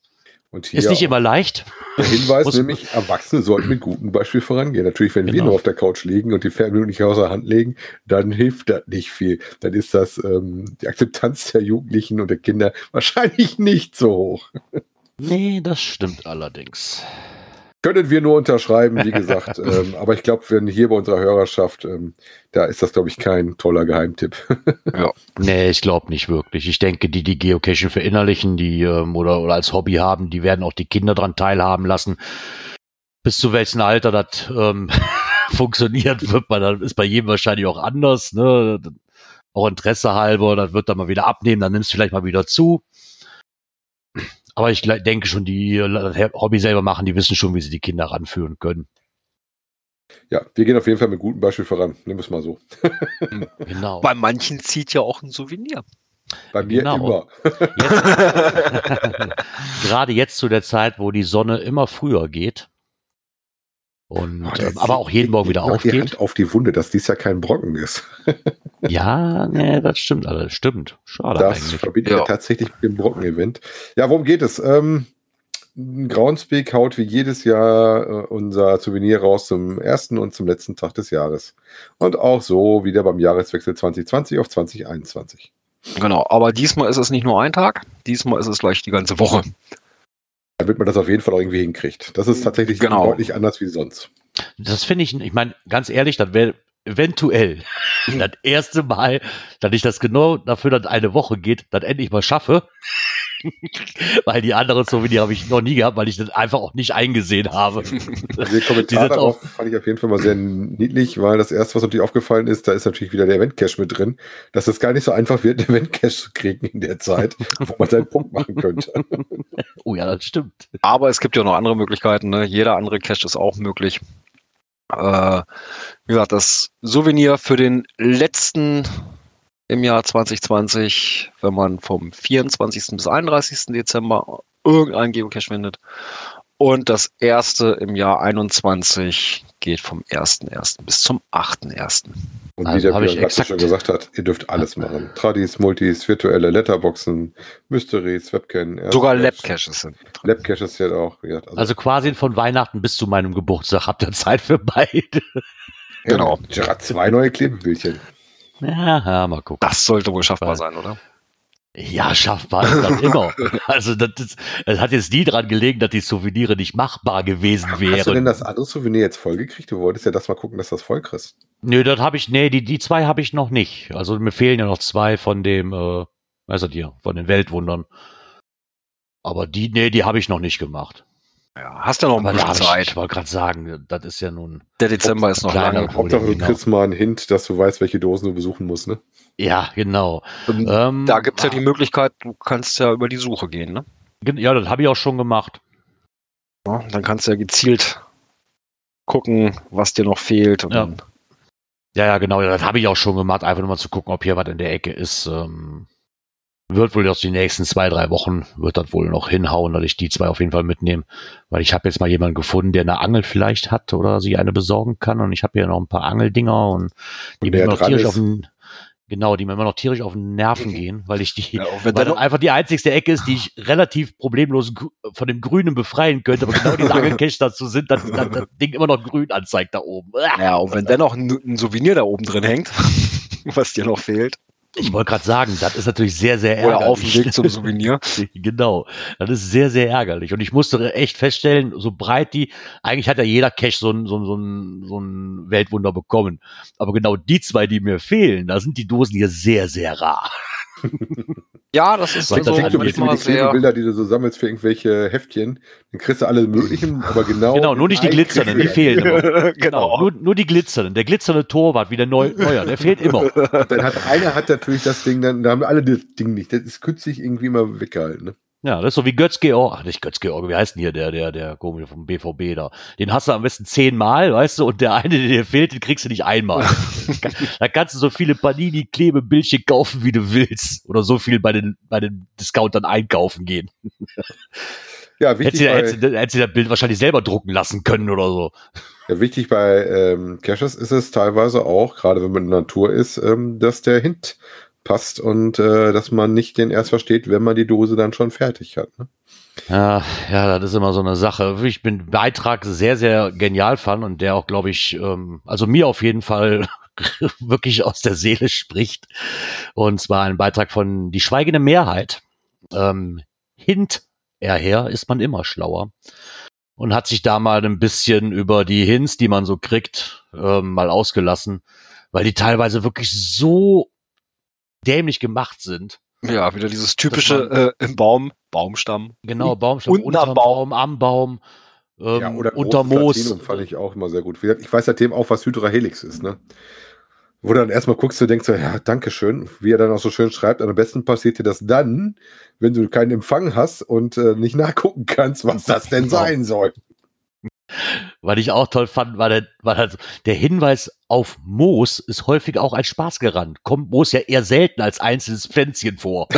Und hier Ist nicht immer leicht. der Hinweis, nämlich Erwachsene sollten mit gutem Beispiel vorangehen. Natürlich, wenn wir Genau. nur auf der Couch liegen und die Fernbedienung nicht außer Hand legen, dann hilft das nicht viel. Dann ist das ähm, die Akzeptanz der Jugendlichen und der Kinder wahrscheinlich nicht so hoch. Nee, das stimmt allerdings. Können wir nur unterschreiben, wie gesagt. ähm, aber ich glaube, wenn hier bei unserer Hörerschaft, ähm, da ist das, glaube ich, kein toller Geheimtipp. Nee, ich glaube nicht wirklich. Ich denke, die, die Geocaching verinnerlichen, die ähm, oder, oder als Hobby haben, die werden auch die Kinder dran teilhaben lassen. Bis zu welchem Alter das ähm, funktioniert, wird man dann, ist bei jedem wahrscheinlich auch anders, ne? Auch Interesse halber, das wird dann mal wieder abnehmen, dann nimmst du vielleicht mal wieder zu. Aber ich denke schon, die das Hobby selber machen, die wissen schon, wie sie die Kinder ranführen können. ja, wir gehen auf jeden Fall mit gutem Beispiel voran. Nehmen wir es mal so. Genau. Bei manchen zieht ja auch ein Souvenir. Bei mir Genau. immer. Jetzt, gerade jetzt zu der Zeit, wo die Sonne immer früher geht und Oh, ähm, aber auch jeden Morgen wieder noch Die aufgeht. Hand auf die Wunde, dass dies ja kein Brocken ist. Ja, nee, das stimmt alles. Stimmt. Schade Das eigentlich. verbindet ja. Ja. tatsächlich mit dem Brocken-Event. Ja, worum geht es? Ähm, Groundspeak haut wie jedes Jahr äh, unser Souvenir raus zum ersten und zum letzten Tag des Jahres. Und auch so wieder beim Jahreswechsel 2020 auf 2021. Genau, aber diesmal ist es nicht nur ein Tag, diesmal ist es gleich die ganze Woche. Damit man das auf jeden Fall auch irgendwie hinkriegt. Das ist tatsächlich Genau. deutlich anders wie sonst. Das finde ich, ich meine, ganz ehrlich, das wäre eventuell das erste Mal, dass ich das genau dafür dann eine Woche geht, das endlich mal schaffe. weil die anderen Souvenir habe ich noch nie gehabt, weil ich das einfach auch nicht eingesehen habe. Also Die Kommentar sind darauf fand ich auf jeden Fall mal sehr niedlich, weil das erste, was natürlich aufgefallen ist, da ist natürlich wieder der Event-Cache mit drin, dass es gar nicht so einfach wird, einen Event-Cache zu kriegen in der Zeit, wo man seinen Punkt machen könnte. Oh ja, das stimmt. Aber es gibt ja noch andere Möglichkeiten. Ne? Jeder andere Cache ist auch möglich. Äh, wie gesagt, das Souvenir für den letzten im Jahr 2020, wenn man vom 24. bis 31. Dezember irgendeinen Geocache findet. Und das erste im Jahr 21 geht vom 1.1. bis zum 8.1. Und Also wie der habe ich Björn schon gesagt hat, ihr dürft alles machen. Tradis, Multis, virtuelle Letterboxen, Mysteries, Webcam. Sogar. Lab-Caches sind drin. Labcaches ja auch. gesagt, Also, Also quasi von Weihnachten bis zu meinem Geburtstag habt ihr Zeit für beide. genau. Gerard, zwei neue Klebebildchen. Ja, mal gucken. Das sollte wohl schaffbar sein, oder? Ja, schaffbar ist das immer. Also das, ist, es hat jetzt nie dran gelegen, dass die Souvenire nicht machbar gewesen Hast du denn wären. das andere Souvenir jetzt vollgekriegt? Du wolltest ja das mal gucken, dass du das voll kriegst. Nö, das habe ich, nee, die, die zwei habe ich noch nicht. Also mir fehlen ja noch zwei von dem, äh, weiß er dir, von den Weltwundern. Aber die, nee, die habe ich noch nicht gemacht. Ja, hast ja noch ein bisschen ich, Zeit. ich wollte gerade sagen, das ist ja nun, Der Dezember ist noch lange. Hauptsache, du genau. kriegst mal einen Hint, dass du weißt, welche Dosen du besuchen musst, ne? ja, genau. Ähm, Ähm, Da gibt es ja die Möglichkeit, du kannst ja über die Suche gehen, ne? Ja, das habe ich auch schon gemacht. Ja, dann kannst du ja gezielt gucken, was dir noch fehlt. Und Ja. Ja, ja, genau, das habe ich auch schon gemacht, einfach nur mal zu gucken, ob hier was in der Ecke ist. Ähm, wird wohl aus die nächsten zwei, drei Wochen, wird das wohl noch hinhauen, dass ich die zwei auf jeden Fall mitnehme. Weil ich habe jetzt mal jemanden gefunden, der eine Angel vielleicht hat oder sich eine besorgen kann. Und ich habe hier noch ein paar Angeldinger und die bin noch tierisch ist? auf den. Genau, die mir immer noch tierisch auf den Nerven gehen, weil ich die, Ja, weil dann einfach die einzigste Ecke ist, die ich relativ problemlos von dem Grünen befreien könnte, aber genau diese Angelcache dazu sind, dass, dass das Ding immer noch grün anzeigt da oben. Ja, und wenn dennoch ein, ein Souvenir da oben drin hängt, was dir noch fehlt, Ich wollte gerade sagen, das ist natürlich sehr, sehr oder ärgerlich. auf dem Weg zum Souvenir. Genau, das ist sehr, sehr ärgerlich. Und ich musste echt feststellen, so breit die, eigentlich hat ja jeder Cache so ein, so ein, so ein, so ein Weltwunder bekommen. Aber genau die zwei, die mir fehlen, da sind die Dosen hier sehr, sehr rar. Ja, das ist Das so klingt so ein bisschen wie die. Klebebilder, die du so sammelst für irgendwelche Heftchen. Dann kriegst du alle möglichen, aber genau. Genau, nur nicht die glitzernden, die fehlen immer. genau. Nur, nur die glitzernden. Der glitzernde Torwart, wie der Neu Neuer, der fehlt immer. dann. Hat einer hat natürlich das Ding, dann da haben alle das Ding nicht. Das ist künstlich irgendwie mal weggehalten. Ne? Ja, das ist so wie Götz-Georg, ach nicht Götz-Georg, wie heißt denn hier der, der, der komische vom BVB da? Den hast du am besten zehnmal, weißt du, und der eine, der dir fehlt, den kriegst du nicht einmal. da kannst du so viele Panini-Klebebildchen kaufen, wie du willst. Oder so viel bei den, bei den Discountern einkaufen gehen. Ja, Hättest wichtig hättest, du- hättest du das Bild wahrscheinlich selber drucken lassen können oder so. ja, wichtig bei ähm, Caches ist es teilweise auch, gerade wenn man in der Natur ist, ähm, dass der Hint passt und äh, dass man nicht den erst versteht, wenn man die Dose dann schon fertig hat. Ne? Ja, ja, das ist immer so eine Sache. Ich bin Beitrag sehr, sehr genial fand und der auch, glaube ich, ähm, also mir auf jeden Fall wirklich aus der Seele spricht. Und zwar ein Beitrag von Die schweigende Mehrheit. Ähm, Hint erher ist man immer schlauer. Und hat sich da mal ein bisschen über die Hints, die man so kriegt, ähm, mal ausgelassen, weil die teilweise wirklich so dämlich gemacht sind. Ja, wieder dieses typische äh, im Baum, Baumstamm. Genau, Baumstamm, Unterm unterm Baum, am Baum, ähm, ja, oder unter Moos. Platinum fand ich auch immer sehr gut. Ich weiß seitdem auch, was Hydra Helix ist. Ne? Wo du dann erstmal guckst, du denkst so, ja, danke schön. Wie er dann auch so schön schreibt, am besten passiert dir das dann, wenn du keinen Empfang hast und äh, nicht nachgucken kannst, was das denn Genau. sein soll. Was ich auch toll fand, war der, war halt der Hinweis auf Moos ist häufig auch als Spaß gerannt. Kommt Moos ja eher selten als einzelnes Pflänzchen vor.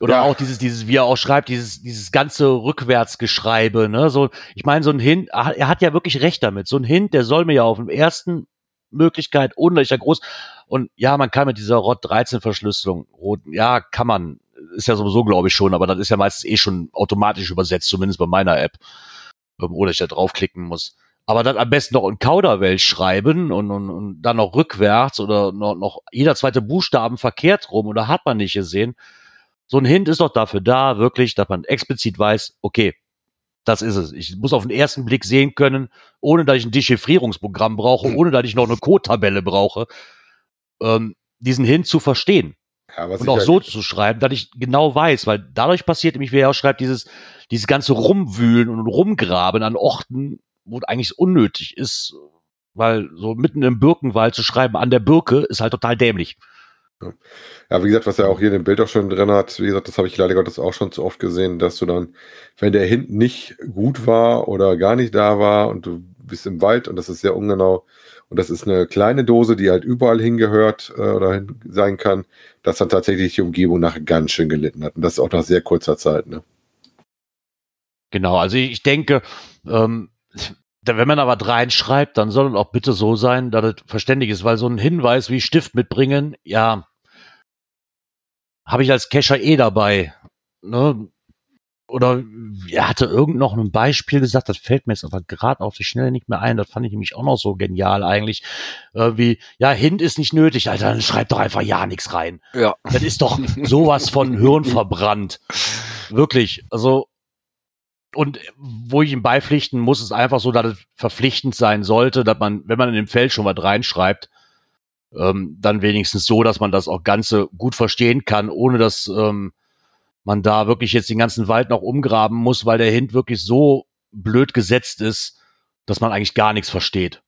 Oder Ja. auch dieses, dieses, wie er auch schreibt, dieses, dieses ganze Rückwärtsgeschreibe, ne, so, ich meine, so ein Hint, er hat ja wirklich recht damit. So ein Hint, der soll mir ja auf dem ersten Möglichkeit, ohne dass ich ja groß, und ja, man kann mit dieser ROT 13 Verschlüsselung, roten, ja, kann man, ist ja sowieso, glaube ich schon, aber das ist ja meistens eh schon automatisch übersetzt, zumindest bei meiner App, ähm, ohne dass ich da draufklicken muss. Aber dann am besten noch in Kauderwelsch schreiben und, und, und dann noch rückwärts oder noch, noch jeder zweite Buchstaben verkehrt rum oder hat man nicht gesehen. So ein Hint ist doch dafür da, wirklich, dass man explizit weiß, okay, das ist es. Ich muss auf den ersten Blick sehen können, ohne dass ich ein Dechiffrierungsprogramm brauche, ohne dass ich noch eine Code-Tabelle brauche, ähm, diesen Hint zu verstehen Ja, was und auch so zu schreiben, dass ich genau weiß, weil dadurch passiert nämlich, wie er auch schreibt, dieses, dieses ganze Rumwühlen und Rumgraben an Orten, wo eigentlich unnötig ist, weil so mitten im Birkenwald zu schreiben an der Birke ist halt total dämlich. Ja, wie gesagt, was er auch hier in dem Bild auch schon drin hat, wie gesagt, das habe ich leider Gottes auch schon zu oft gesehen, dass du dann, wenn der Hint nicht gut war oder gar nicht da war und du bist im Wald und das ist sehr ungenau und das ist eine kleine Dose, die halt überall hingehört äh, oder hin sein kann, dass dann tatsächlich die Umgebung nachher ganz schön gelitten hat. Und das auch nach sehr kurzer Zeit. Ne? Genau, also ich denke, ähm, wenn man aber reinschreibt, dann soll es auch bitte so sein, dass es verständlich ist, weil so ein Hinweis wie Stift mitbringen, ja, habe ich als Cacher eh dabei. Ne? Oder er hatte irgend noch ein Beispiel gesagt, das fällt mir jetzt aber gerade auf die Schnelle nicht mehr ein, das fand ich nämlich auch noch so genial eigentlich. Äh, wie, ja, Hint ist nicht nötig, Alter, dann schreib doch einfach ja nichts rein. Ja. Das ist doch sowas von Hirn verbrannt. Wirklich. Also, und wo ich ihm beipflichten muss, ist einfach so, dass es verpflichtend sein sollte, dass man, wenn man in dem Feld schon was reinschreibt, ähm, dann wenigstens so, dass man das auch Ganze gut verstehen kann, ohne dass ähm, man da wirklich jetzt den ganzen Wald noch umgraben muss, weil der Hint wirklich so blöd gesetzt ist, dass man eigentlich gar nichts versteht.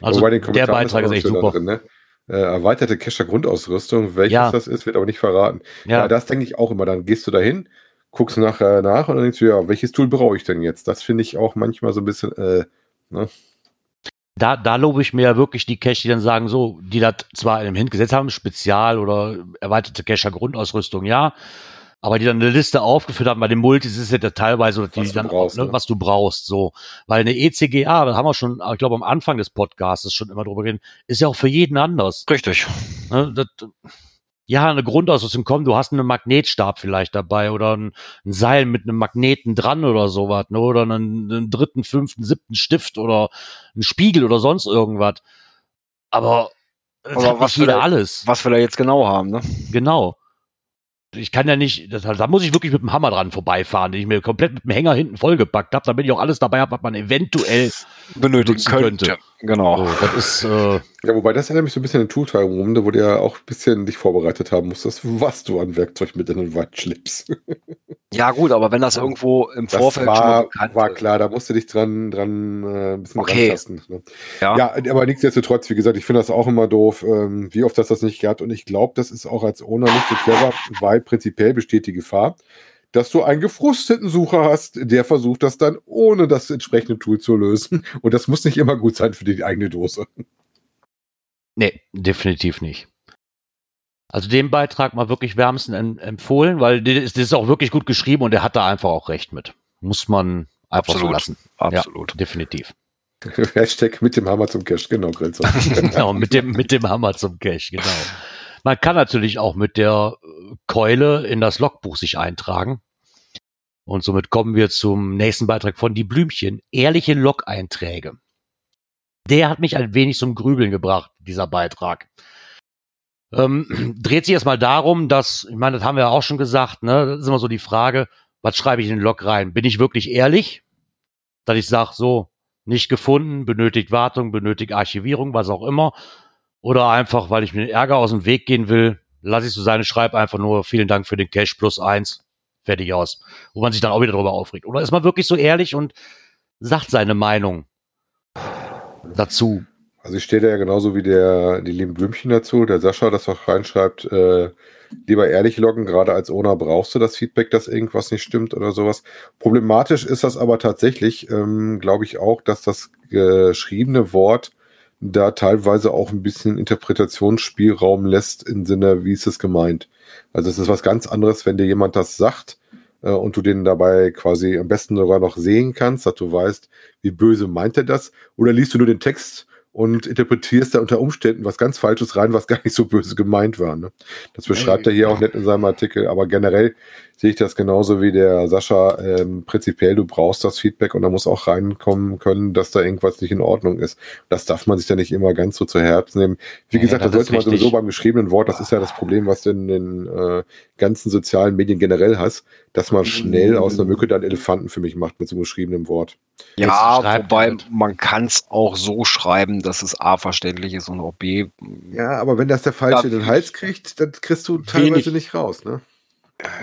Also der Beitrag auch ist echt super. Drin, ne? äh, erweiterte Cacher Grundausrüstung, welches Ja. das ist, wird aber nicht verraten. Ja, Ja, das denke ich auch immer. Dann gehst du dahin, guckst nachher nach und dann denkst du, ja, welches Tool brauche ich denn jetzt? Das finde ich auch manchmal so ein bisschen, äh, da, da lobe ich mir ja wirklich die Cache, die dann sagen, so, die das zwar in dem Hint gesetzt haben, Spezial oder erweiterte Cacher Grundausrüstung, ja, aber die dann eine Liste aufgeführt haben, bei den Multis ist es ja teilweise, die Was du dann brauchst, ne, ne? was du brauchst, so. Weil eine ECGA, da haben wir schon, ich glaube am Anfang des Podcasts schon immer drüber reden, ist ja auch für jeden anders. Richtig. Ne, das, ja, eine Grundausrüstung kommt, du hast einen Magnetstab vielleicht dabei oder ein, ein Seil mit einem Magneten dran oder sowas, ne, oder einen, einen dritten, fünften, siebten Stift oder einen Spiegel oder sonst irgendwas. Aber, das Aber was jeder vielleicht- alles. Was wir da jetzt genau haben, ne? Genau. Ich kann ja nicht, das, da muss ich wirklich mit dem Hammer dran vorbeifahren, den ich mir komplett mit dem Hänger hinten vollgepackt habe, damit ich auch alles dabei habe, was man eventuell. Benötigen könnte. könnte. Genau. So, das ist, äh, Ja, wobei das erinnert mich so ein bisschen an Tooltime-Runde, wo du ja auch ein bisschen dich vorbereitet haben musstest, was du an Werkzeug mit in den Wald schleppst. Ja, gut, aber wenn das irgendwo im Das Vorfeld schon mal war, bekannt war klar, da musst du dich dran, dran äh, ein bisschen Okay. rantasten. Ne? Ja. Ja, aber nichtsdestotrotz, wie gesagt, ich finde das auch immer doof, ähm, wie oft das das nicht gehabt. Und ich glaube, das ist auch als Owner nicht so clever, weil prinzipiell besteht die Gefahr, dass du einen gefrusteten Sucher hast, der versucht, das dann ohne das entsprechende Tool zu lösen. Und das muss nicht immer gut sein für die eigene Dose. Nee, definitiv nicht. Also den Beitrag mal wirklich wärmsten em- empfohlen, weil das ist, auch wirklich gut geschrieben und er hat da einfach auch recht mit. Muss man einfach so Absolut. lassen. Absolut. Definitiv. Hashtag mit dem Hammer zum Cash, genau, Grenzer. genau, mit dem, mit dem Hammer zum Cash, genau. Man kann natürlich auch mit der äh, Keule in das Logbuch sich eintragen. Und somit kommen wir zum nächsten Beitrag von Die Blümchen. Ehrliche Log-Einträge. Der hat mich ein wenig zum Grübeln gebracht, dieser Beitrag. Ähm, dreht sich erstmal darum, dass, ich meine, das haben wir ja auch schon gesagt, ne, das ist immer so die Frage, was schreibe ich in den Log rein? Bin ich wirklich ehrlich? Dass ich sage, so, nicht gefunden, benötigt Wartung, benötigt Archivierung, was auch immer. Oder einfach, weil ich mir den Ärger aus dem Weg gehen will, lasse ich so seine Schreib einfach nur, vielen Dank für den Cash plus eins, fertig aus. Wo man sich dann auch wieder darüber aufregt. Oder ist man wirklich so ehrlich und sagt seine Meinung dazu? Also ich stehe da ja genauso wie der, die lieben Blümchen dazu. Der Sascha das auch reinschreibt, äh, lieber ehrlich loggen, gerade als Owner brauchst du das Feedback, dass irgendwas nicht stimmt oder sowas. Problematisch ist das aber tatsächlich, ähm, glaube ich auch, dass das geschriebene Wort da teilweise auch ein bisschen Interpretationsspielraum lässt im Sinne, wie ist es gemeint. Also es ist was ganz anderes, wenn dir jemand das sagt äh, und du den dabei quasi am besten sogar noch sehen kannst, dass du weißt, wie böse meint er das, oder liest du nur den Text und interpretierst da unter Umständen was ganz Falsches rein, was gar nicht so böse gemeint war. Ne? Das beschreibt er hier auch nett in seinem Artikel, aber generell sehe ich das genauso wie der Sascha. Ähm, prinzipiell, du brauchst das Feedback und da muss auch reinkommen können, dass da irgendwas nicht in Ordnung ist. Das darf man sich ja nicht immer ganz so zu Herzen nehmen. Wie Ja, gesagt, das das sollte man sowieso beim geschriebenen Wort, das ist ja das Problem, was du in den äh, ganzen sozialen Medien generell hast, dass man schnell aus einer Mücke dann Elefanten für mich macht mit so einem geschriebenen Wort. Ja, wobei halt. man kann es auch so schreiben, dass es A verständlich ist und auch B. Ja, aber wenn das der Falsche Ja, in den Hals kriegt, dann kriegst du teilweise Wenig. nicht raus, ne?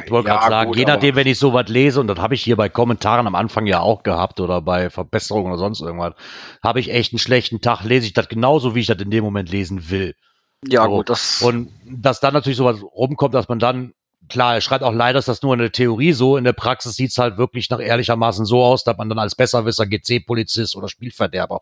Ich wollte Ja, gerade sagen, gut, je nachdem, wenn ich sowas lese, und das habe ich hier bei Kommentaren am Anfang ja auch gehabt oder bei Verbesserungen oder sonst irgendwas, habe ich echt einen schlechten Tag, lese ich das genauso, wie ich das in dem Moment lesen will. Ja, So. gut, das. Und dass dann natürlich sowas rumkommt, dass man dann, klar, er schreibt auch leider, ist das nur in der Theorie so, in der Praxis sieht's halt wirklich nach ehrlichermaßen so aus, dass man dann als Besserwisser, GC-Polizist oder Spielverderber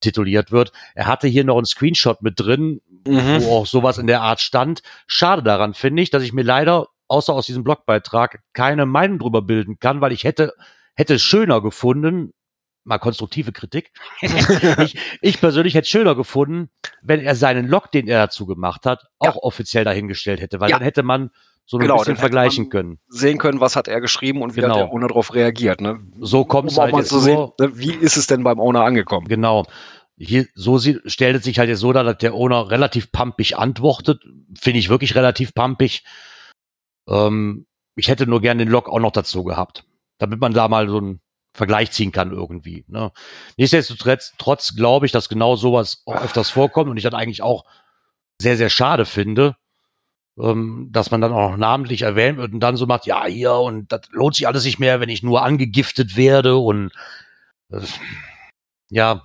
tituliert wird. Er hatte hier noch einen Screenshot mit drin, Mhm. wo auch sowas in der Art stand. Schade daran finde ich, dass ich mir leider, außer aus diesem Blogbeitrag, keine Meinung drüber bilden kann, weil ich hätte, hätte es schöner gefunden, mal konstruktive Kritik. ich, ich persönlich hätte es schöner gefunden, wenn er seinen Log, den er dazu gemacht hat, auch offiziell dahingestellt hätte, weil Ja. dann hätte man so ein Genau, bisschen vergleichen können. Sehen können, was hat er geschrieben und wie Genau. hat der Owner darauf reagiert. Ne? So kommt es Um halt mal zu sehen, ne, wie ist es denn beim Owner angekommen? Genau. Hier, so sie, stellt es sich halt jetzt so dar, dass der Owner relativ pumpig antwortet. Finde ich wirklich relativ pumpig. Ähm, ich hätte nur gerne den Log auch noch dazu gehabt, damit man da mal so einen Vergleich ziehen kann irgendwie. Ne? Nichtsdestotrotz trotz glaube ich, dass genau sowas auch öfters vorkommt und ich das eigentlich auch sehr, sehr schade finde, ähm, dass man dann auch namentlich erwähnt wird und dann so macht, ja, hier und das lohnt sich alles nicht mehr, wenn ich nur angegiftet werde und äh, ja,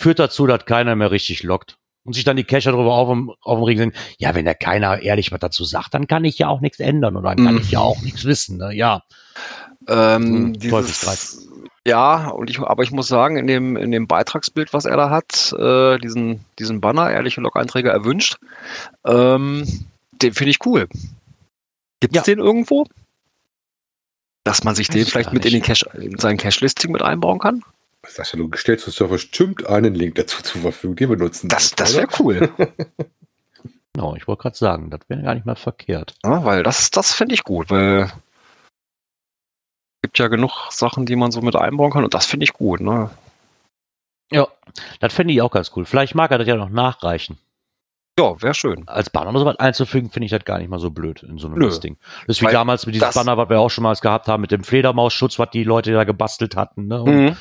führt dazu, dass keiner mehr richtig lockt. Und sich dann die Cacher darüber auf dem, auf dem Ring sind, ja, wenn da keiner ehrlich was dazu sagt, dann kann ich ja auch nichts ändern oder dann kann Mhm. ich ja auch nichts wissen. Ne? Ja, Ähm, Hm, dieses, ja, und ich, aber ich muss sagen, in dem, in dem Beitragsbild, was er da hat, äh, diesen, diesen Banner, ehrliche Log-Einträge erwünscht, ähm, den finde ich cool. Gibt es Ja. den irgendwo? Dass man sich Weiß den ich vielleicht mit in, den. Cache, in sein Cache-Listing mit einbauen kann? Sascha, du stellst uns doch bestimmt einen Link dazu zur Verfügung. Den benutzen Das, wir, das oder? wäre cool. Genau, ich wollte gerade sagen, das wäre gar nicht mal verkehrt. Ja, weil das, das finde ich gut, weil gibt ja genug Sachen, die man so mit einbauen kann und das finde ich gut. Ne? Ja, das fände ich auch ganz cool. Vielleicht mag er das ja noch nachreichen. Ja, wäre schön. Als Banner oder sowas einzufügen, finde ich das gar nicht mal so blöd in so einem Nö. Listing. Das ist wie Weil damals mit diesem das- Banner, was wir auch schon mal gehabt haben, mit dem Fledermausschutz, was die Leute da gebastelt hatten. Ne? Und, Mhm.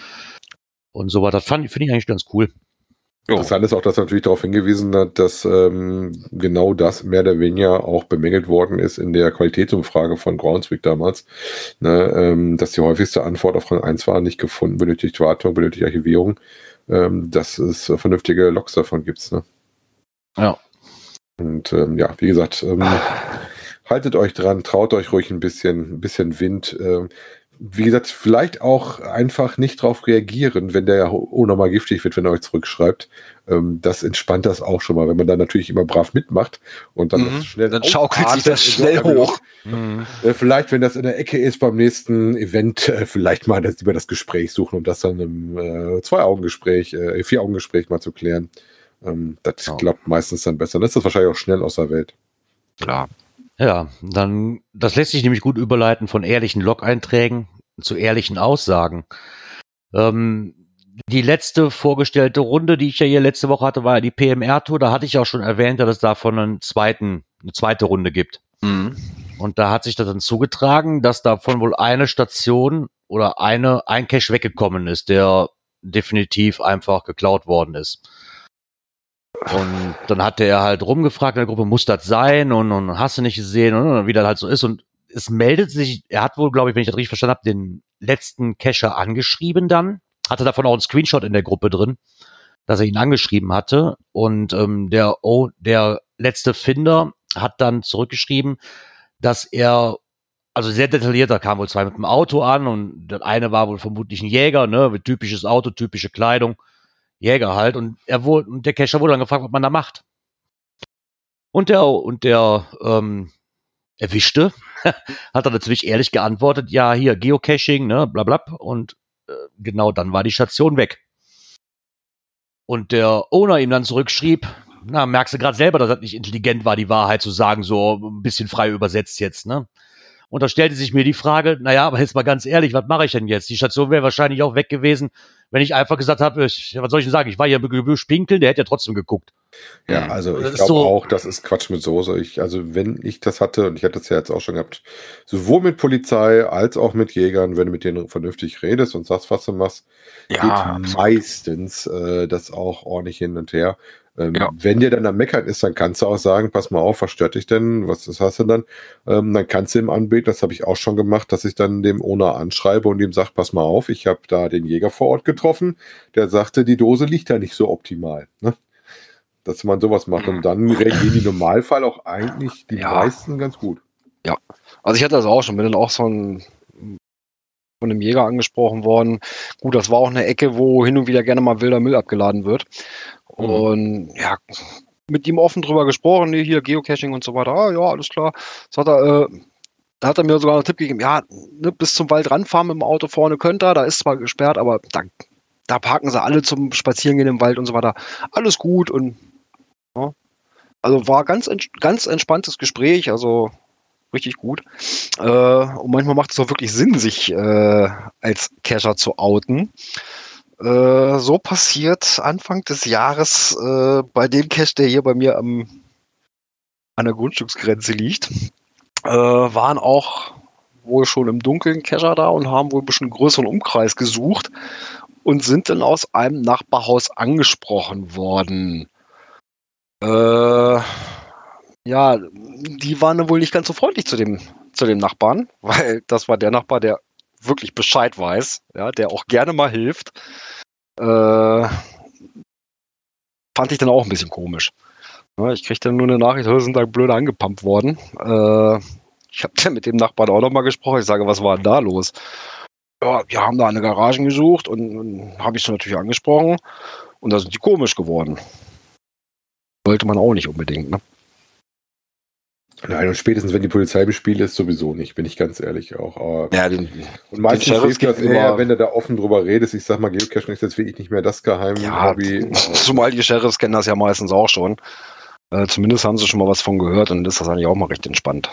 Und so was. Das fand- finde ich eigentlich ganz cool. Interessant ist auch, dass er natürlich darauf hingewiesen hat, dass ähm, genau das mehr oder weniger auch bemängelt worden ist in der Qualitätsumfrage von Groundspeak damals. Ne, ähm, dass die häufigste Antwort auf Rang 1 war, nicht gefunden, benötigt Wartung, benötigt Archivierung, ähm, dass es vernünftige Logs davon gibt. Ne? Ja. Und ähm, ja, wie gesagt, ähm, haltet euch dran, traut euch ruhig ein bisschen, ein bisschen Wind. Wie gesagt, vielleicht auch einfach nicht drauf reagieren, wenn der unnormal giftig wird, wenn er euch zurückschreibt. Ähm, das entspannt das auch schon mal, wenn man dann natürlich immer brav mitmacht und dann Mhm. das schnell Dann schaukelt sich das schnell einem hoch. Äh, vielleicht, wenn das in der Ecke ist beim nächsten Event, äh, vielleicht mal das, lieber das Gespräch suchen, um das dann im äh, Zwei-Augen-Gespräch, äh, Vier-Augen-Gespräch mal zu klären. Ähm, das Ja. klappt meistens dann besser. Dann ist das wahrscheinlich auch schnell aus der Welt. Klar. Ja, dann, das lässt sich nämlich gut überleiten von ehrlichen Log-Einträgen zu ehrlichen Aussagen. Ähm, die letzte vorgestellte Runde, die ich ja hier letzte Woche hatte, war ja die PMR-Tour. Da hatte ich auch schon erwähnt, dass es davon einen zweiten, eine zweite Runde gibt. Mhm. Und da hat sich das dann zugetragen, dass davon wohl eine Station oder eine, ein Cache weggekommen ist, der definitiv einfach geklaut worden ist. Und dann hatte er halt rumgefragt in der Gruppe, muss das sein? Und, und hast du nicht gesehen? Und, wie das halt so ist. Und es meldet sich, er hat wohl, glaube ich, wenn ich das richtig verstanden habe, den letzten Cacher angeschrieben dann. Hatte davon auch einen Screenshot in der Gruppe drin, dass er ihn angeschrieben hatte. Und ähm, der, oh, der letzte Finder hat dann zurückgeschrieben, dass er, also sehr detailliert, da kam wohl zwei mit dem Auto an und das eine war wohl vermutlich ein Jäger, ne, mit typisches Auto, typische Kleidung, Jäger halt. Und er wurde, und der Cacher wurde dann gefragt, was man da macht. Und der, und der ähm, Erwischte hat dann natürlich ehrlich geantwortet, ja, hier, Geocaching, ne, bla bla. Und äh, genau dann war die Station weg. Und der Owner ihm dann zurückschrieb, na, merkst du gerade selber, dass das nicht intelligent war, die Wahrheit zu sagen, so ein bisschen frei übersetzt jetzt, ne? Und da stellte sich mir die Frage, naja, aber jetzt mal ganz ehrlich, was mache ich denn jetzt? Die Station wäre wahrscheinlich auch weg gewesen, wenn ich einfach gesagt habe, was soll ich denn sagen? Ich war hier im Gebüsch pinkeln, der hätte ja trotzdem geguckt. Ja, also Das ich glaube so- auch, das ist Quatsch mit Soße. Ich, also wenn ich das hatte, und ich hatte es ja jetzt auch schon gehabt, sowohl mit Polizei als auch mit Jägern, wenn du mit denen vernünftig redest und sagst, was du machst, Ja, geht meistens äh, das auch ordentlich hin und her. Ähm, Ja. Wenn dir dann am Meckern ist, dann kannst du auch sagen, pass mal auf, was stört dich denn? Was was hast du dann? Ähm, dann kannst du ihm anbieten, das habe ich auch schon gemacht, dass ich dann dem Owner anschreibe und ihm sage, pass mal auf, ich habe da den Jäger vor Ort getroffen, der sagte, die Dose liegt da nicht so optimal. Ne? Dass man sowas macht. Und dann reagieren die im Normalfall auch eigentlich die Ja. meisten ganz gut. Also ich hatte das auch schon, bin dann auch so ein, von einem Jäger angesprochen worden. Gut, das war auch eine Ecke, wo hin und wieder gerne mal wilder Müll abgeladen wird. Mhm. Und ja, mit ihm offen drüber gesprochen, nee, hier Geocaching und so weiter. Ah, ja, alles klar. Das hat er, äh, da hat er mir sogar einen Tipp gegeben, ja, ne, bis zum Wald ranfahren mit dem Auto vorne könnt ihr, da ist zwar gesperrt, aber da, da parken sie alle zum Spazierengehen im Wald und so weiter. Alles gut und ja. Also war ganz, ganz entspanntes Gespräch, also richtig gut. Äh, und manchmal macht es auch wirklich Sinn, sich äh, als Cacher zu outen. Äh, so passiert Anfang des Jahres äh, bei dem Cache, der hier bei mir am, an der Grundstücksgrenze liegt, äh, waren auch wohl schon im Dunkeln Cacher da und haben wohl ein bisschen größeren Umkreis gesucht und sind dann aus einem Nachbarhaus angesprochen worden. Äh, ja, die waren wohl nicht ganz so freundlich zu dem, zu dem Nachbarn, weil das war der Nachbar, der wirklich Bescheid weiß, ja, der auch gerne mal hilft. Äh, fand ich dann auch ein bisschen komisch. Ja, ich krieg dann nur eine Nachricht, "Hö, sind da blöde angepumpt worden. Äh, ich habe dann mit dem Nachbarn auch nochmal gesprochen. Ich sage, was war denn da los? Ja, wir haben da eine Garagen gesucht und, und habe ich so natürlich angesprochen. Und da sind die komisch geworden. Wollte man auch nicht unbedingt, ne? Nein, und spätestens wenn die Polizei im Spiel ist, sowieso nicht, bin ich ganz ehrlich auch. Aber Ja, den, und meistens Sheriff hilft das eher, immer- wenn du da offen drüber redest. Ich sag mal, Geocaching ist jetzt wirklich nicht mehr das geheime ja, Hobby. zumal die Sheriffs kennen das ja meistens auch schon. Äh, zumindest haben sie schon mal was von gehört und ist das eigentlich auch mal recht entspannt.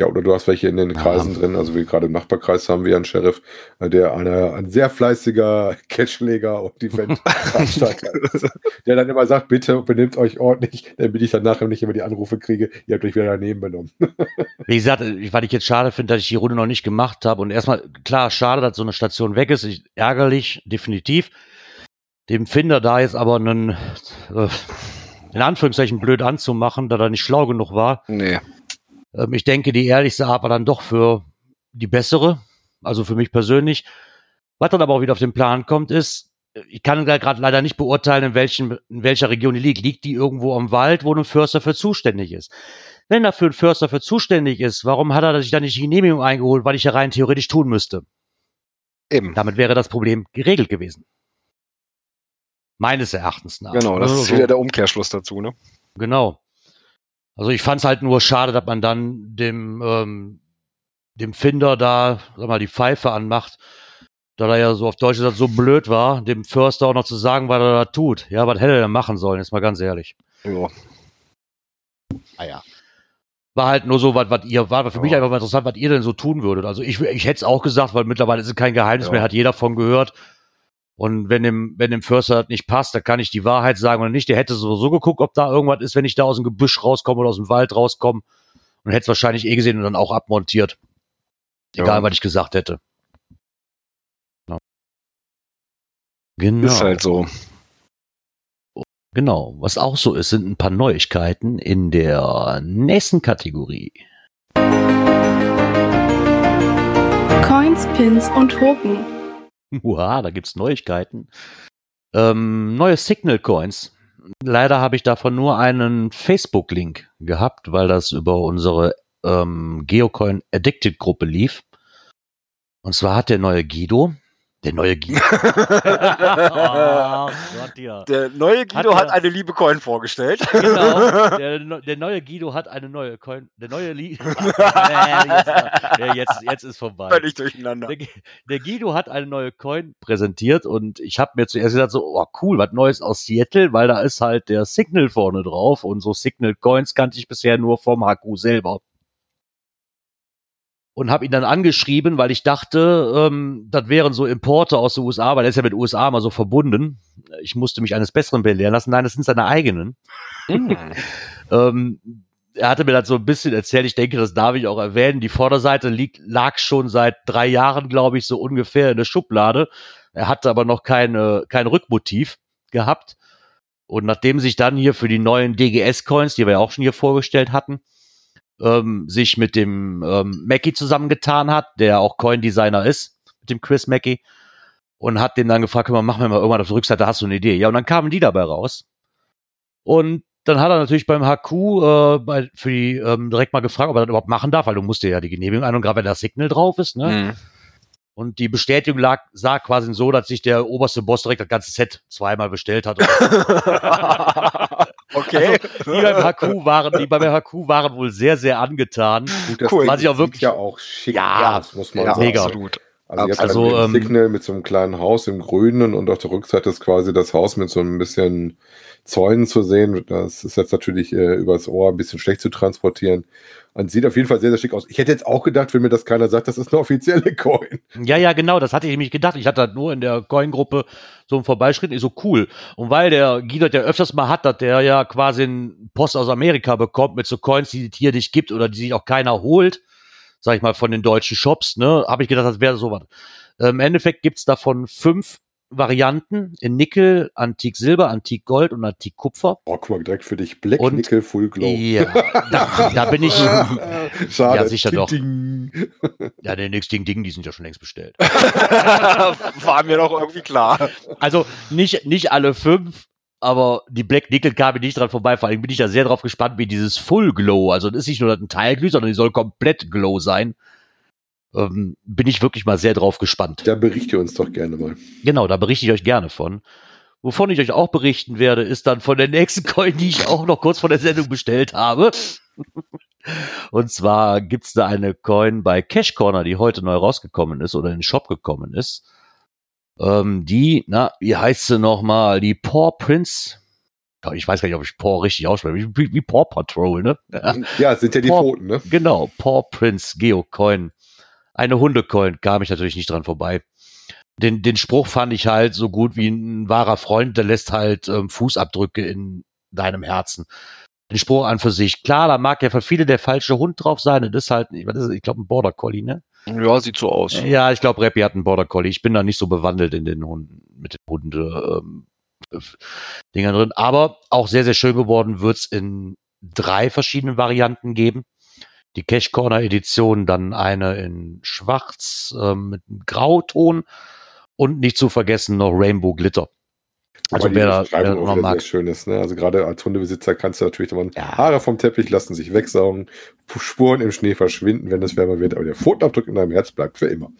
Ja, oder du hast welche in den Ja. Kreisen drin. Also wie gerade im Nachbarkreis haben wir einen Sheriff, äh, der eine, ein sehr fleißiger Catchleger und Event-Veranstalter ist. Der dann immer sagt, bitte benehmt euch ordentlich, damit ich dann nachher nicht immer die Anrufe kriege, ihr habt euch wieder daneben benommen. Wie gesagt, was ich jetzt schade finde, dass ich die Runde noch nicht gemacht habe. Und erstmal, klar, schade, dass so eine Station weg ist. Ich, ärgerlich, definitiv. Dem Finder da jetzt aber einen, äh, in Anführungszeichen blöd anzumachen, da er nicht schlau genug war. Nee. Ähm, ich denke, die ehrlichste Art war dann doch für die bessere. Also für mich persönlich. Was dann aber auch wieder auf den Plan kommt, ist, ich kann da gerade leider nicht beurteilen, in, welchen, in welcher Region die liegt. Liegt die irgendwo am Wald, wo ein Förster für zuständig ist? Wenn dafür ein Förster für zuständig ist, warum hat er sich dann nicht die Genehmigung eingeholt, weil ich ja rein theoretisch tun müsste? Eben. Damit wäre das Problem geregelt gewesen. Meines Erachtens nach. Genau, das Also ist wieder der Umkehrschluss dazu, ne? Genau. Also ich fand es halt nur schade, dass man dann dem, ähm, dem Finder da, sag mal, die Pfeife anmacht, da er ja so auf Deutsch gesagt so blöd war, dem Förster auch noch zu sagen, was er da tut. Ja, was hätte er denn machen sollen, jetzt mal ganz ehrlich. Ja. Naja. War halt nur so, was, was ihr, war für mich Ja. einfach mal interessant, was ihr denn so tun würdet. Also ich, ich hätte es auch gesagt, weil mittlerweile ist es kein Geheimnis Ja. mehr, hat jeder von gehört. Und wenn dem, wenn dem Förster das nicht passt, dann kann ich die Wahrheit sagen oder nicht. Der hätte sowieso geguckt, ob da irgendwas ist, wenn ich da aus dem Gebüsch rauskomme oder aus dem Wald rauskomme. Und hätte es wahrscheinlich eh gesehen und dann auch abmontiert. Egal, Ja. was ich gesagt hätte. Ja. Genau. Ist halt so. Genau. Was auch so ist, sind ein paar Neuigkeiten in der nächsten Kategorie. Coins, Pins und Token. Uha, da gibt's Neuigkeiten. Ähm, neue Signal Coins. Leider habe ich davon nur einen Facebook-Link gehabt, weil das über unsere ähm, Geocoin Addicted Gruppe lief. Und zwar hat der neue Guido, der neue Guido. oh Gott, ja. Der neue Guido Hat hat, eine liebe Coin vorgestellt. Genau, der, der neue Guido hat eine neue Coin, der neue Li jetzt, äh, jetzt, jetzt ist vorbei. Völlig durcheinander. Der, der Guido hat eine neue Coin präsentiert und ich habe mir zuerst gesagt so, oh cool, was Neues aus Seattle, weil da ist halt der Signal vorne drauf und so Signal Coins kannte ich bisher nur vom HQ selber. Und habe ihn dann angeschrieben, weil ich dachte, ähm, das wären so Importe aus den USA, weil er ist ja mit den USA mal so verbunden. Ich musste mich eines Besseren belehren lassen. Nein, das sind seine eigenen. Ähm, er hatte mir das so ein bisschen erzählt, ich denke, das darf ich auch erwähnen. Die Vorderseite liegt, lag schon seit drei Jahren, glaube ich, so ungefähr in der Schublade. Er hatte aber noch keine, kein Rückmotiv gehabt. Und nachdem sich dann hier für die neuen DGS-Coins, die wir ja auch schon hier vorgestellt hatten, ähm, sich mit dem ähm, Mackie zusammengetan hat, der auch Coin-Designer ist, mit dem Chris Mackie, und hat den dann gefragt, mal, mach mir mal irgendwann auf der Rückseite, hast du eine Idee? Ja, und dann kamen die dabei raus. Und dann hat er natürlich beim HQ äh, bei, für die ähm, direkt mal gefragt, ob er das überhaupt machen darf, weil du musst dir ja die Genehmigung ein und gerade wenn da Signal drauf ist, ne? Mhm. Und die Bestätigung lag, sah quasi so, dass sich der oberste Boss direkt das ganze Set zweimal bestellt hat. okay. Die beim HQ waren, die beim HQ waren wohl sehr, sehr angetan. Gut, das Cool. Was ich auch wirklich- ja auch schick Ja, aus, muss man ja, sagen. mega. absolut. Also ihr habt Also, also, ähm, Signal mit so einem kleinen Haus im Grünen und auf der Rückseite ist quasi das Haus mit so ein bisschen Zäunen zu sehen. Das ist jetzt natürlich äh, übers Ohr ein bisschen schlecht zu transportieren. Und sieht auf jeden Fall sehr, sehr schick aus. Ich hätte jetzt auch gedacht, wenn mir das keiner sagt, das ist eine offizielle Coin. Ja, ja, genau, das hatte ich nämlich gedacht. Ich hatte das nur in der Coin-Gruppe so im Vorbeischritt, ich so cool. Und weil der Guido der öfters mal hat, dass der ja quasi einen Post aus Amerika bekommt mit so Coins, die es hier nicht gibt oder die sich auch keiner holt, sag ich mal, von den deutschen Shops, ne, habe ich gedacht, das wäre sowas. Im Endeffekt gibt's davon fünf Varianten in Nickel, Antik Silber, Antik Gold und Antik Kupfer. Oh, guck mal, direkt für dich. Black Und- Nickel Full Glow. Ja, da, da bin ich. Schade. Ja, sicher doch. Ding. Ja, der nächste Ding, Ding, die sind ja schon längst bestellt. War mir doch irgendwie klar. Also nicht, nicht alle fünf, aber die Black Nickel kamen nicht dran vorbei. Vor allem bin ich da sehr drauf gespannt, wie dieses Full Glow, also das ist nicht nur ein Teilglüh, sondern die soll komplett Glow sein. Ähm, bin ich wirklich mal sehr drauf gespannt. Da berichte uns doch gerne mal. Genau, da berichte ich euch gerne von. Wovon ich euch auch berichten werde, ist dann von der nächsten Coin, die ich auch noch kurz vor der Sendung bestellt habe. Und zwar gibt's da eine Coin bei Cash Corner, die heute neu rausgekommen ist oder in den Shop gekommen ist. Ähm, die, na, wie heißt sie nochmal? Die Paw Prince. Ich weiß gar nicht, ob ich Paw richtig ausspreche. Wie, wie, wie Paw Patrol, ne? Ja, es sind ja die Boah. Pfoten, ne? Genau, Paw Prince Geocoin. Eine Hundecoin, kam ich natürlich nicht dran vorbei. Den, den Spruch fand ich halt so gut wie ein wahrer Freund, der lässt halt ähm, Fußabdrücke in deinem Herzen. Den Spruch an für sich. Klar, da mag ja für viele der falsche Hund drauf sein. Das ist halt, was ist es? ich glaube, ein Border Collie, ne? Ja, sieht so aus. Ja, ich glaube, Rappi hat einen Border Collie. Ich bin da nicht so bewandelt in den Hunden, mit den Hunde, ähm, Dingern drin. Aber auch sehr, sehr schön geworden wird's in drei verschiedenen Varianten geben. Die Cash Corner Edition, dann eine in Schwarz ähm, mit einem Grauton und nicht zu vergessen noch Rainbow Glitter. Also wer da, wer noch mag. schön ist, ne? Also gerade als Hundebesitzer kannst du natürlich immer Ja. Haare vom Teppich lassen sich wegsaugen, Spuren im Schnee verschwinden, wenn es wärmer wird, aber der Pfotenabdruck in deinem Herz bleibt für immer.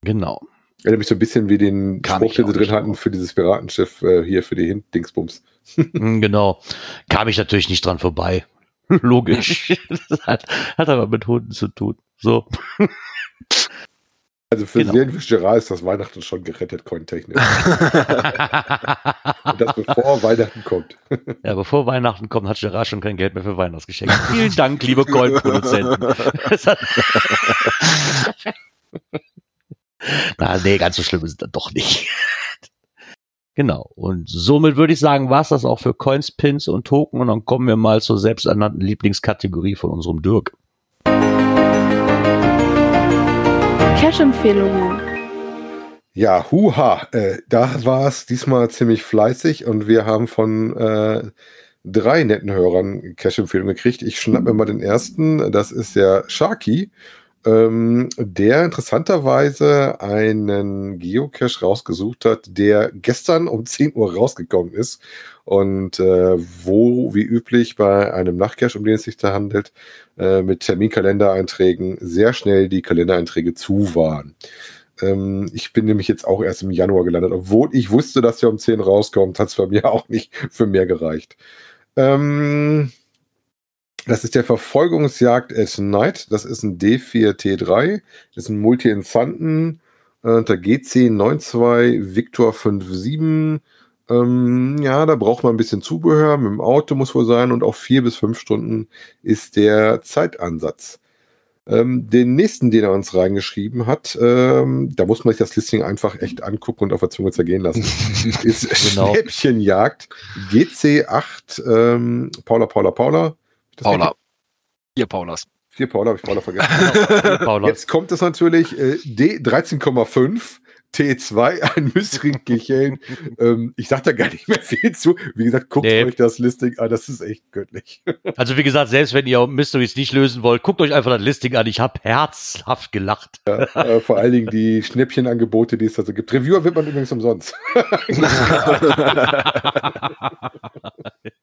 Genau. Erinnert mich so ein bisschen wie den Kam Spruch, den sie drin hatten drauf. für dieses Piratenschiff äh, hier für die Hin-Dingsbums. Mm, Genau. Kam ich natürlich nicht dran vorbei. Logisch. das hat, hat aber mit Hunden zu tun. So. Also für Genau. Serienfisch Gerard ist das Weihnachten schon gerettet, cointechnisch. Und das bevor Weihnachten kommt. Ja, bevor Weihnachten kommt, hat Gerard schon kein Geld mehr für Weihnachtsgeschenke. Vielen Dank, liebe Coin-Produzenten. Das Na, nee, ganz so schlimm ist es dann doch nicht. Genau. Und somit würde ich sagen, war es das auch für Coins, Pins und Token. Und dann kommen wir mal zur selbsternannten Lieblingskategorie von unserem Dirk. Cash-Empfehlungen. Ja, huha, äh, da war es diesmal ziemlich fleißig und wir haben von äh, drei netten Hörern Cash-Empfehlungen gekriegt. Ich schnapp mir mal den ersten, das ist der Sharky, ähm, der interessanterweise einen Geocache rausgesucht hat, der gestern um 10 Uhr rausgekommen ist und äh, wo, wie üblich, bei einem Nachtcache, um den es sich da handelt, äh, mit Terminkalendereinträgen sehr schnell die Kalendereinträge zu waren. Ähm, ich bin nämlich jetzt auch erst im Januar gelandet, obwohl ich wusste, dass er um 10 rauskommt, hat es bei mir auch nicht für mehr gereicht. Ähm, das ist der Verfolgungsjagd at Night. Das ist ein D4T3. Das ist ein Multi-Infanten äh, unter GC92 Victor 57. Ähm, ja, da braucht man ein bisschen Zubehör. Mit dem Auto muss wohl sein und auch vier bis fünf Stunden ist der Zeitansatz. Ähm, den nächsten, den er uns reingeschrieben hat, ähm, da muss man sich das Listing einfach echt angucken und auf der Zunge zergehen lassen. ist Genau. Schnäppchenjagd GC8 ähm, Paula, Paula, Paula. Das Paula. Hier, Paulas. Vier Paula, habe ich Paula vergessen. Paula. Jetzt kommt es natürlich äh, D13,5 T2, ein Mystery-Kicheln. ähm, ich sag da gar nicht mehr viel zu. Wie gesagt, guckt Nee. euch das Listing an, das ist echt göttlich. Also wie gesagt, selbst wenn ihr Mysteries nicht lösen wollt, guckt euch einfach das Listing an. Ich habe herzhaft gelacht. äh, vor allen Dingen die Schnäppchenangebote, die es da so gibt. Reviewer wird man übrigens umsonst.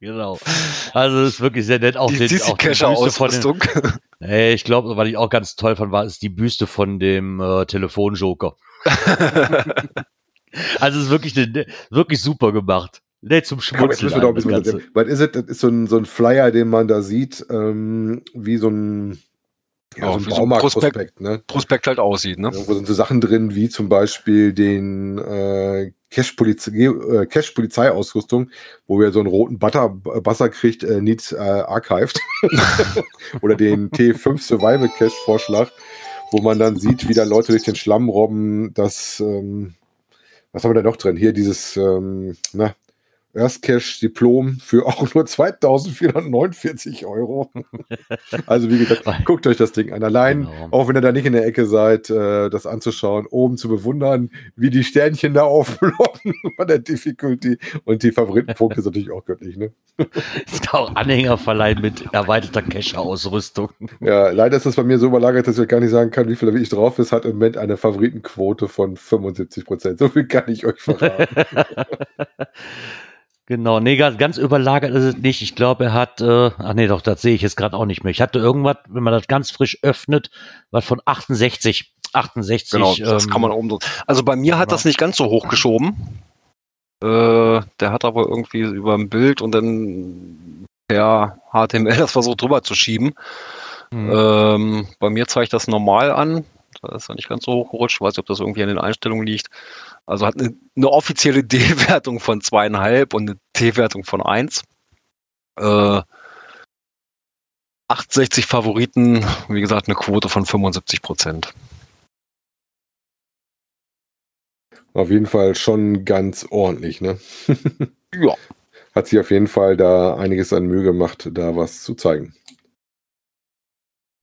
Genau. Also es ist wirklich sehr nett. Auch Die den, auch die Büste von dem, Ausrüstung. nee, ich glaube, was ich auch ganz toll fand, war ist die Büste von dem äh, Telefonjoker. Also es ist wirklich, eine, wirklich super gemacht. Nett zum Komm, müssen wir doch ein ein, das. Was ist es? Das ist so ein, so ein Flyer, den man da sieht, ähm, wie so ein, ja, Ja, so ein Baumarktprospekt, ne? Prospekt halt aussieht, ne? Wo sind so Sachen drin, wie zum Beispiel den äh, äh, Cash-Polizeiausrüstung, wo wir so einen roten Butter, Buzzer kriegt, äh, Needs äh, Archived. Oder den T5 Survival Cache-Vorschlag, wo man dann sieht, wie da Leute durch den Schlamm robben, das, ähm, was haben wir da noch drin? Hier dieses, ähm, na, Erstcash Diplom für auch nur 2449 Euro. Also wie gesagt, guckt euch das Ding an. Allein, Genau. auch wenn ihr da nicht in der Ecke seid, äh, das anzuschauen, oben zu bewundern, wie die Sternchen da aufploppen bei der Difficulty. Und die Favoritenpunkte ist natürlich auch göttlich, ne? Es gibt auch Anhänger verleihen mit erweiterter Cacher-Ausrüstung. Ja, leider ist das bei mir so überlagert, dass ich gar nicht sagen kann, wie viel wirklich drauf ist. Hat im Moment eine Favoritenquote von 75 Prozent. So viel kann ich euch verraten. Genau, nee, ganz, überlagert ist es nicht. Ich glaube, er hat, äh, ach nee, doch, das sehe ich jetzt gerade auch nicht mehr. Ich hatte irgendwas, wenn man das ganz frisch öffnet, was von 68. 68. Genau, das ähm, kann man oben so. Also bei mir hat genau. das nicht ganz so hochgeschoben. Äh, der hat aber irgendwie über ein Bild und dann per HTML das versucht drüber zu schieben. Hm. Ähm, bei mir zeigt das normal an. Da ist er nicht ganz so hochgerutscht. Ich weiß nicht, ob das irgendwie an den Einstellungen liegt. Also hat eine, eine offizielle D-Wertung von zweieinhalb und eine T-Wertung von eins. Äh, 68 Favoriten, wie gesagt, eine Quote von 75 Prozent. Auf jeden Fall schon ganz ordentlich, ne? Ja. Hat sich auf jeden Fall da einiges an Mühe gemacht, da was zu zeigen.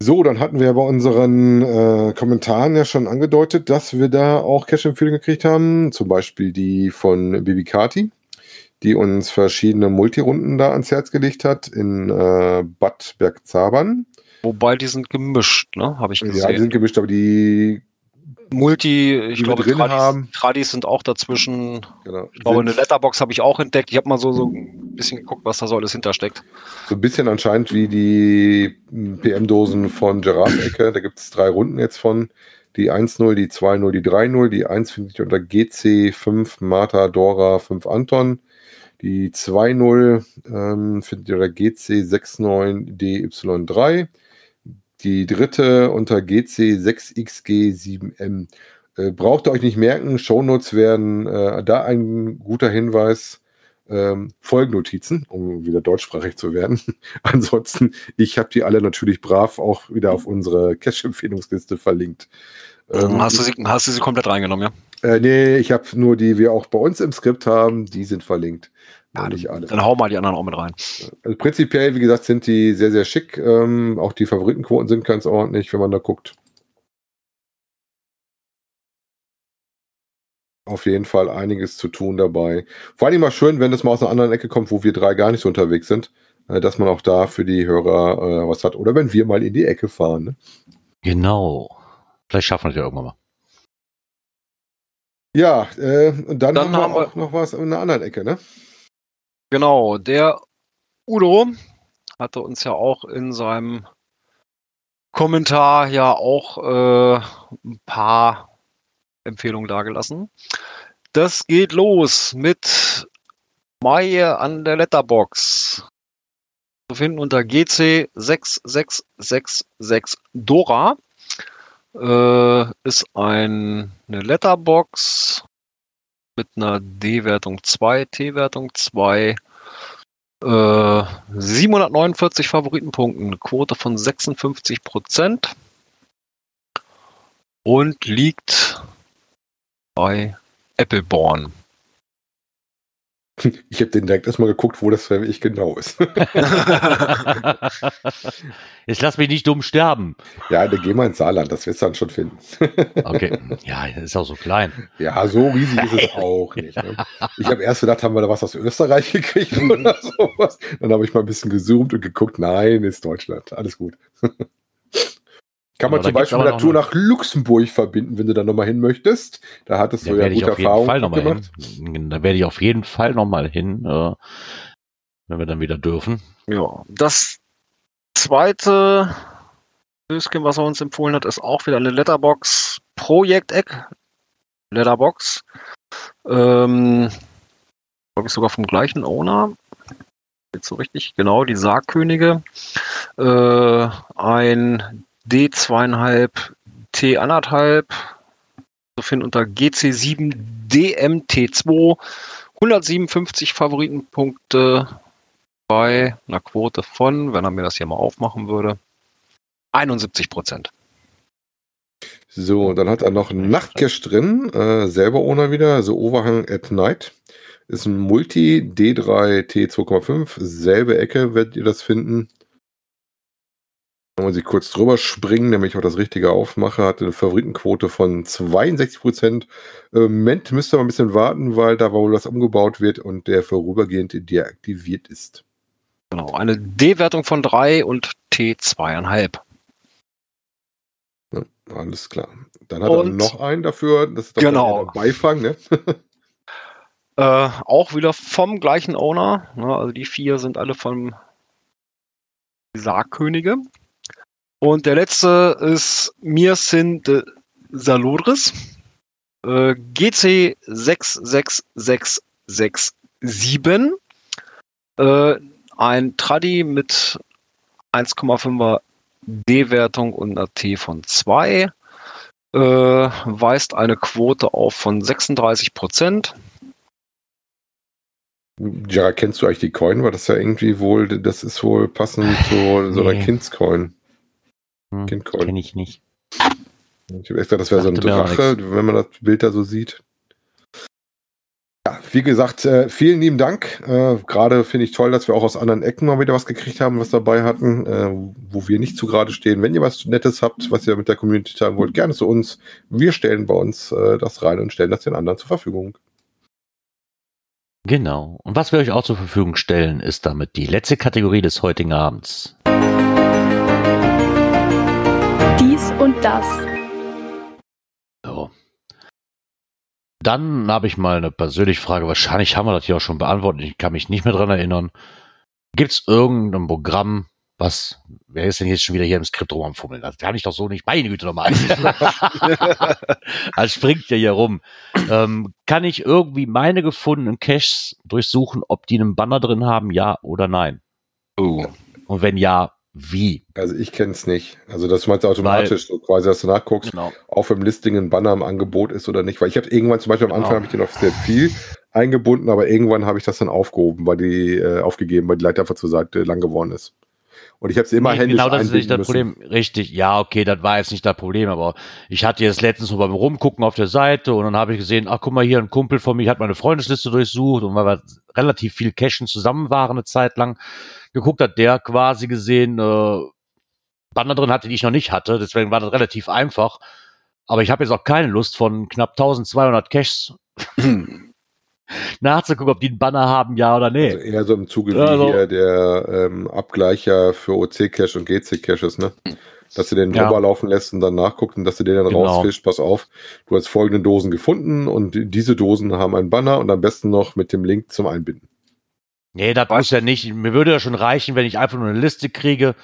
So, dann hatten wir bei unseren äh, Kommentaren ja schon angedeutet, dass wir da auch Cash-Empfehlungen gekriegt haben. Zum Beispiel die von Bibi Kati, die uns verschiedene Multirunden da ans Herz gelegt hat in äh, Bad Bergzabern. Wobei die sind gemischt, ne? Habe ich gesehen. Ja, die sind gemischt, aber die Multi, ich glaube, drin Tradis, haben. Tradis sind auch dazwischen. genau, Ich glaube, eine Letterbox habe ich auch entdeckt. Ich habe mal so, so ein bisschen geguckt, was da so alles hintersteckt. so ein bisschen anscheinend wie die PM-Dosen von Gerards Ecke. Da gibt es drei Runden jetzt von. Die 1-0, die 2-0, die 3-0. Die 1 findet ihr unter GC5 Martha Dora 5 Anton. Die 2-0 ähm, findet ihr unter GC69 DY3. Die dritte unter GC6XG7M. Äh, braucht ihr euch nicht merken, Shownotes werden äh, da ein guter Hinweis. Ähm, Folgennotizen, um wieder deutschsprachig zu werden. Ansonsten, ich habe die alle natürlich brav auch wieder auf unsere Cash-Empfehlungsliste verlinkt. Ähm, hast, du sie, hast du sie komplett reingenommen, ja? äh, nee, ich habe nur die wir auch bei uns im Skript haben, die sind verlinkt. Ja, nicht alle. Dann hau mal die anderen auch mit rein. Also prinzipiell, wie gesagt, sind die sehr, sehr schick. Ähm, auch die Favoritenquoten sind ganz ordentlich, wenn man da guckt. Auf jeden Fall einiges zu tun dabei. Vor allem mal schön, wenn das mal aus einer anderen Ecke kommt, wo wir drei gar nicht so unterwegs sind, äh, dass man auch da für die Hörer äh, was hat. Oder wenn wir mal in die Ecke fahren. Ne? Genau. Vielleicht schaffen wir das ja irgendwann mal. Ja, äh, und dann, Dann haben wir haben wir- auch noch was in einer anderen Ecke, ne? Genau, der Udo hatte uns ja auch in seinem Kommentar ja auch äh, ein paar Empfehlungen dargelassen. Das geht los mit Maie an der Letterbox. Zu finden unter GC6666 Dora. Äh, ist ein, eine Letterbox mit einer D-Wertung 2, T-Wertung 2. Äh, 749 Favoritenpunkten, Quote von 56 Prozent und liegt bei Appleborn. Ich habe den direkt erstmal geguckt, wo das für mich genau ist. Jetzt lass mich nicht dumm sterben. ja, dann geh mal ins Saarland, das wirst du dann schon finden. Okay. Ja, ist auch so klein. Ja, so riesig ist es auch nicht. Ne? Ich habe erst gedacht, haben wir da was aus Österreich gekriegt oder sowas. Dann habe ich mal ein bisschen gezoomt und geguckt, nein, ist Deutschland. Alles gut. Kann man zum Beispiel mit der Tour nach Luxemburg verbinden, wenn du da nochmal hin möchtest. Da hattest Da du ja werde ich gute auf jeden Erfahrungen Fall nochmal gemacht. hin. Da werde ich auf jeden Fall nochmal hin, äh, wenn wir dann wieder dürfen. Ja, das zweite Döschen, was er uns empfohlen hat, ist auch wieder eine Letterbox Projekteck. Letterbox. Ähm, glaube ich sogar vom gleichen Owner. Jetzt so richtig, genau, die Sargkönige. Äh, ein D2,5 T1,5 zu finden unter GC7 DMT2. 157 Favoritenpunkte bei einer Quote von, wenn er mir das hier mal aufmachen würde, 71 Prozent. So, dann hat er noch Nachtcash drin, äh, selber Owner wieder, also Overhang at Night. Ist ein Multi D3 T2,5, selbe Ecke werdet ihr das finden. Wenn man sich kurz drüber springen, nämlich auch das richtige aufmache, hat eine Favoritenquote von 62%. Im Moment müsst ihr mal ein bisschen warten, weil da wohl was umgebaut wird und der vorübergehend deaktiviert ist. Genau, eine D-Wertung von 3 und T2,5. Ja, alles klar. Dann hat er Und- noch einen dafür, das ist doch Genau. Beifang, ne? Äh, auch wieder vom gleichen Owner. Ne, also die vier sind alle vom Sargkönige. Und der letzte ist Mirsin de Salodris. Äh, GC66667. Äh, ein Tradi mit 1,5er D-Wertung und einer T von 2. Äh, weist eine Quote auf von 36 Prozent. Ja, kennst du eigentlich die Coin? War das ja irgendwie wohl, das ist wohl passend zu so einer Nee. Kindscoin. Hm, Kindcoin. Kenn ich nicht. Ich habe gedacht, das wäre so ein Drache, wenn man das Bild da so sieht. Ja, wie gesagt, äh, vielen lieben Dank. Äh, Gerade finde ich toll, dass wir auch aus anderen Ecken mal wieder was gekriegt haben, was dabei hatten, äh, wo wir nicht zu gerade stehen. Wenn ihr was Nettes habt, was ihr mit der Community teilen wollt, gerne zu uns. Wir stellen bei uns äh, das rein und stellen das den anderen zur Verfügung. Genau. Und was wir euch auch zur Verfügung stellen, ist damit die letzte Kategorie des heutigen Abends. Dies und das. So. Dann habe ich mal eine persönliche Frage. Wahrscheinlich haben wir das hier auch schon beantwortet. Ich kann mich nicht mehr dran erinnern. Gibt es irgendein Programm, was, wer ist denn jetzt schon wieder hier im Skript rum am Fummeln? Das kann ich doch so nicht. Meine Güte nochmal. das springt ja hier rum. Ähm, kann ich irgendwie meine gefundenen Caches durchsuchen, ob die einen Banner drin haben, ja oder nein? Oh. Und wenn ja, wie? Also ich kenne es nicht. Also das meinst du automatisch, so quasi, dass du nachguckst, Genau. ob im Listing ein Banner im Angebot ist oder nicht. Weil ich habe irgendwann zum Beispiel am Anfang Genau. habe ich den auf sehr viel eingebunden, aber irgendwann habe ich das dann aufgehoben, weil die äh, aufgegeben, weil die Leiter einfach zur Seite lang geworden ist. Und ich habe sie immer Nee, händisch genau, das ist nicht das einbinden Problem. Richtig, ja, okay, das war jetzt nicht das Problem, aber ich hatte jetzt letztens so beim Rumgucken auf der Seite und dann habe ich gesehen, ach guck mal hier, ein Kumpel von mir hat meine Freundesliste durchsucht und weil wir relativ viel Cashen zusammen waren eine Zeit lang, geguckt hat der quasi gesehen, äh, Banner drin hatte, die ich noch nicht hatte, deswegen war das relativ einfach. Aber ich habe jetzt auch keine Lust von knapp 1200 Caches nachzugucken, ob die einen Banner haben, ja oder nee. Also eher so im Zuge wie Also- hier der ähm, Abgleicher für OC-Cache und GC-Caches, ne? Dass du den Ja. drüber laufen lässt und dann nachguckt und dass du den dann Genau. rausfischst, pass auf, du hast folgende Dosen gefunden und diese Dosen haben einen Banner und am besten noch mit dem Link zum Einbinden. Nee, das muss ja nicht. Mir würde ja schon reichen, wenn ich einfach nur eine Liste kriege,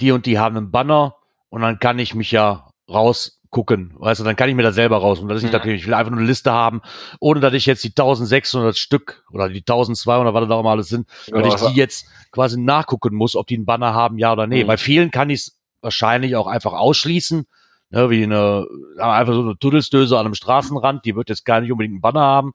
die und die haben einen Banner und dann kann ich mich ja rausgucken. Weißt du, dann kann ich mir das selber raus. Und das ist nicht Mhm. natürlich, ich will einfach nur eine Liste haben, ohne dass ich jetzt die 1600 Stück oder die 1200, was da auch mal alles sind, weil ich die jetzt quasi nachgucken muss, ob die einen Banner haben, ja oder nee. Mhm. Bei vielen kann ich es wahrscheinlich auch einfach ausschließen. Ne, wie eine, ja, einfach so eine Tuddelsdöse an einem Straßenrand, die wird jetzt gar nicht unbedingt einen Banner haben.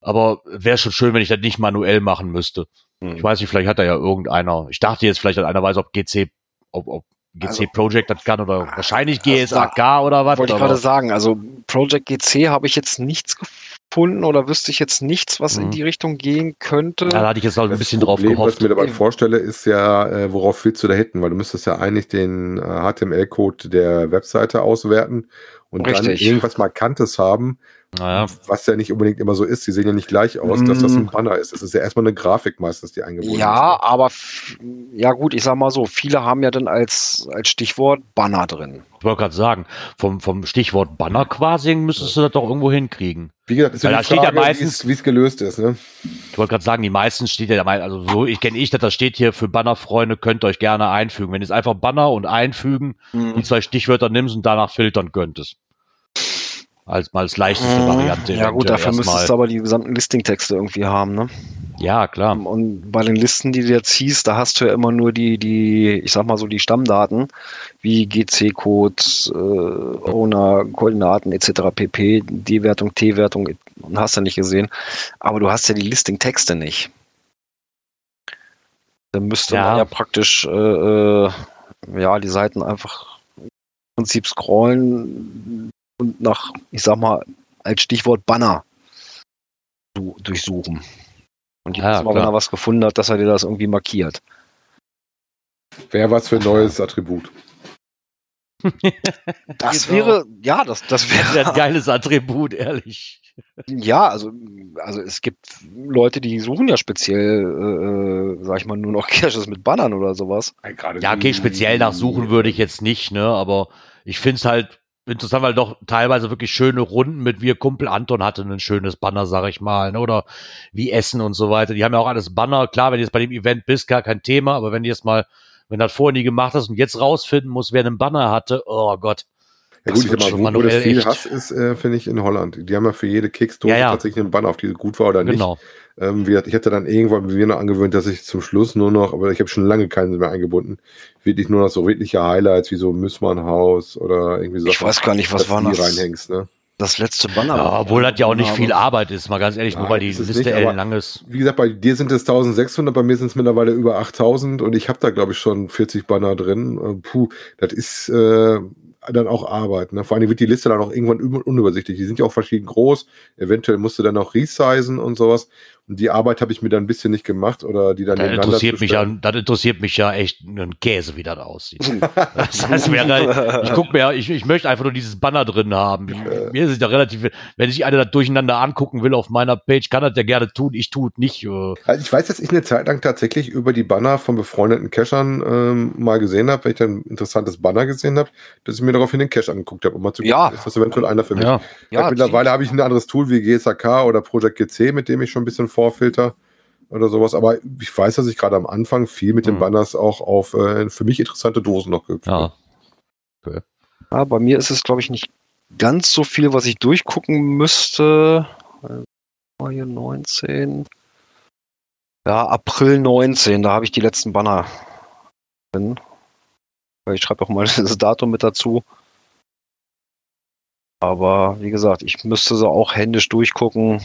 Aber wäre schon schön, wenn ich das nicht manuell machen müsste. Hm. Ich weiß nicht, vielleicht hat da ja irgendeiner. Ich dachte jetzt vielleicht, dass einer weiß, ob GC, ob, ob GC Also- Project das kann oder wahrscheinlich Also GSAK oder was. Wollte ich gerade sagen, also Project GC habe ich jetzt nichts gefunden oder wüsste ich jetzt nichts, was in Mhm. die Richtung gehen könnte. Ja, da hatte ich jetzt auch ein Das bisschen drauf Problem, was gehofft. ich mir dabei Eben. vorstelle, ist ja, äh, worauf willst du da hitten? Weil du müsstest ja eigentlich den äh, HTML-Code der Webseite auswerten und dann Richtig. irgendwas Markantes haben, Naja, was ja nicht unbedingt immer so ist. Die sehen ja nicht gleich aus, dass das ein Mm. Banner ist. Das ist ja erstmal eine Grafik meistens, die eingebunden Ja, ist. aber f- ja gut, ich sag mal so, viele haben ja dann als, als Stichwort Banner drin. ich wollte gerade sagen, vom, vom Stichwort Banner quasi müsstest du das doch irgendwo hinkriegen. Wie gesagt, ist ja die da steht ja Frage, wie meistens- es- wie es gelöst ist. Ne? Ich wollte gerade sagen, die meisten steht ja, also so, ich kenne ich, dass das steht hier für Bannerfreunde, könnt ihr euch gerne einfügen. Wenn ihr jetzt einfach Banner und einfügen, die zwei Stichwörter nimmst und danach filtern könntest. Als mal als leichteste Variante. Ja gut, dafür müsstest du aber die gesamten Listing-Texte irgendwie haben, ne? Ja, klar. Und bei den Listen, die du jetzt ziehst, da hast du ja immer nur die, die, ich sag mal so, die Stammdaten, wie GC-Code, äh, Owner, Koordinaten etc. pp, D-Wertung, T-Wertung und hast du nicht gesehen. Aber du hast ja die Listing-Texte nicht. Dann müsste Ja. man ja praktisch äh, äh, ja, die Seiten einfach im Prinzip scrollen und nach, ich sag mal, als Stichwort Banner du- durchsuchen. Und jedes Ja, Mal, wenn er was gefunden hat, dass er dir das irgendwie markiert. Wäre was für ein neues Attribut. Das Genau. wäre, ja, das, das Das wäre ein geiles Attribut, ehrlich. ja, also, also es gibt Leute, die suchen ja speziell, äh, sag ich mal, nur noch Caches mit Bannern oder sowas. Ja, okay, speziell nachsuchen würde ich jetzt nicht, ne, aber ich finde es halt interessant, weil doch teilweise wirklich schöne Runden mit wie ihr Kumpel Anton hatte ein schönes Banner, sag ich mal, ne, oder wie Essen und so weiter. Die haben ja auch alles Banner. Klar, wenn du jetzt bei dem Event bist, gar kein Thema, aber wenn du jetzt mal, wenn du das vorher nie gemacht hast und jetzt rausfinden musst, wer einen Banner hatte, oh Gott. Ja gut, ich sag schon mal, wo, wo das viel echt. Hass ist, äh, finde ich in Holland. Die haben ja für jede Keksdose Ja, ja. tatsächlich einen Banner, auf die gut war oder nicht. Genau. Ähm, wie ich hatte dann irgendwann mir noch angewöhnt, dass ich zum Schluss nur noch, aber ich habe schon lange keinen mehr eingebunden, wirklich nur noch so wirkliche Highlights wie so Müssmann-Haus oder irgendwie so. Ich weiß gar nicht, was war die das? reinhängst, ne? Das letzte Banner. Ja, obwohl das ja auch nicht viel Arbeit ist, mal ganz ehrlich, nur weil die Liste ellenlang ist. Wie gesagt, bei dir sind es 1600, bei mir sind es mittlerweile über 8000 und ich habe da, glaube ich, schon 40 Banner drin. Äh, Puh, das ist äh, dann auch Arbeit. Ne? Vor allem wird die Liste dann auch irgendwann un- unübersichtlich. Die sind ja auch verschieden groß. Eventuell musst du dann auch resizen und sowas. Und die Arbeit habe ich mir dann ein bisschen nicht gemacht oder die dann Das interessiert, mich ja, das interessiert mich ja echt ein Käse, wie das aussieht. Das, wäre, ich guck mir, ich, ich möchte einfach nur dieses Banner drin haben. Mir ist es ja relativ, wenn sich einer das durcheinander angucken will auf meiner Page, kann das ja gerne tun. Ich tue es nicht. Äh, Also ich weiß, dass ich eine Zeit lang tatsächlich über die Banner von befreundeten Cachern ähm, mal gesehen habe, wenn ich dann ein interessantes Banner gesehen habe, dass ich mir daraufhin den Cache angeguckt habe, um mal zu gucken, Ja. ist das eventuell einer für mich. ja. Ja, mittlerweile habe ich ein anderes Tool wie GSAK oder Project GC, mit dem ich schon ein bisschen vorfilter oder sowas. Aber ich weiß, dass ich gerade am Anfang viel mit den Mhm. Banners auch auf äh, für mich interessante Dosen noch gehüpft ja. bin. Ja, bei mir ist es, glaube ich, nicht ganz so viel, was ich durchgucken müsste. Äh, war hier 19. Ja, April 19, da habe ich die letzten Banner drin. Ich schreibe auch mal das Datum mit dazu. Aber wie gesagt, ich müsste sie auch händisch durchgucken.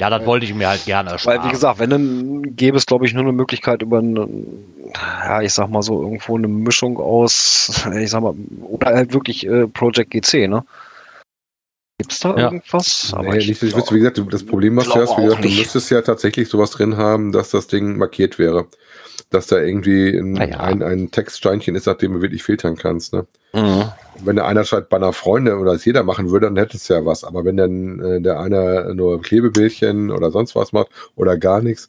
Ja, das wollte ich mir halt gerne ersparen. Weil, wie gesagt, wenn dann gäbe es, glaube ich, nur eine Möglichkeit über einen, ja, ich sag mal so, irgendwo eine Mischung aus, ich sag mal, oder halt wirklich äh, Project GC, ne? Gibt's da Ja. irgendwas? Nee, nicht, dass ich wüsste, wie gesagt, du- das Problem, was du hast, wie gesagt, du nicht. müsstest ja tatsächlich sowas drin haben, dass das Ding markiert wäre. Dass da irgendwie ein, Naja. ein, ein Textsteinchen ist, nach dem du wirklich filtern kannst. Ne? Mhm. wenn der einer schreibt Banner Freunde oder es jeder machen würde, dann hätte es ja was. Aber wenn dann äh, der einer nur Klebebildchen oder sonst was macht oder gar nichts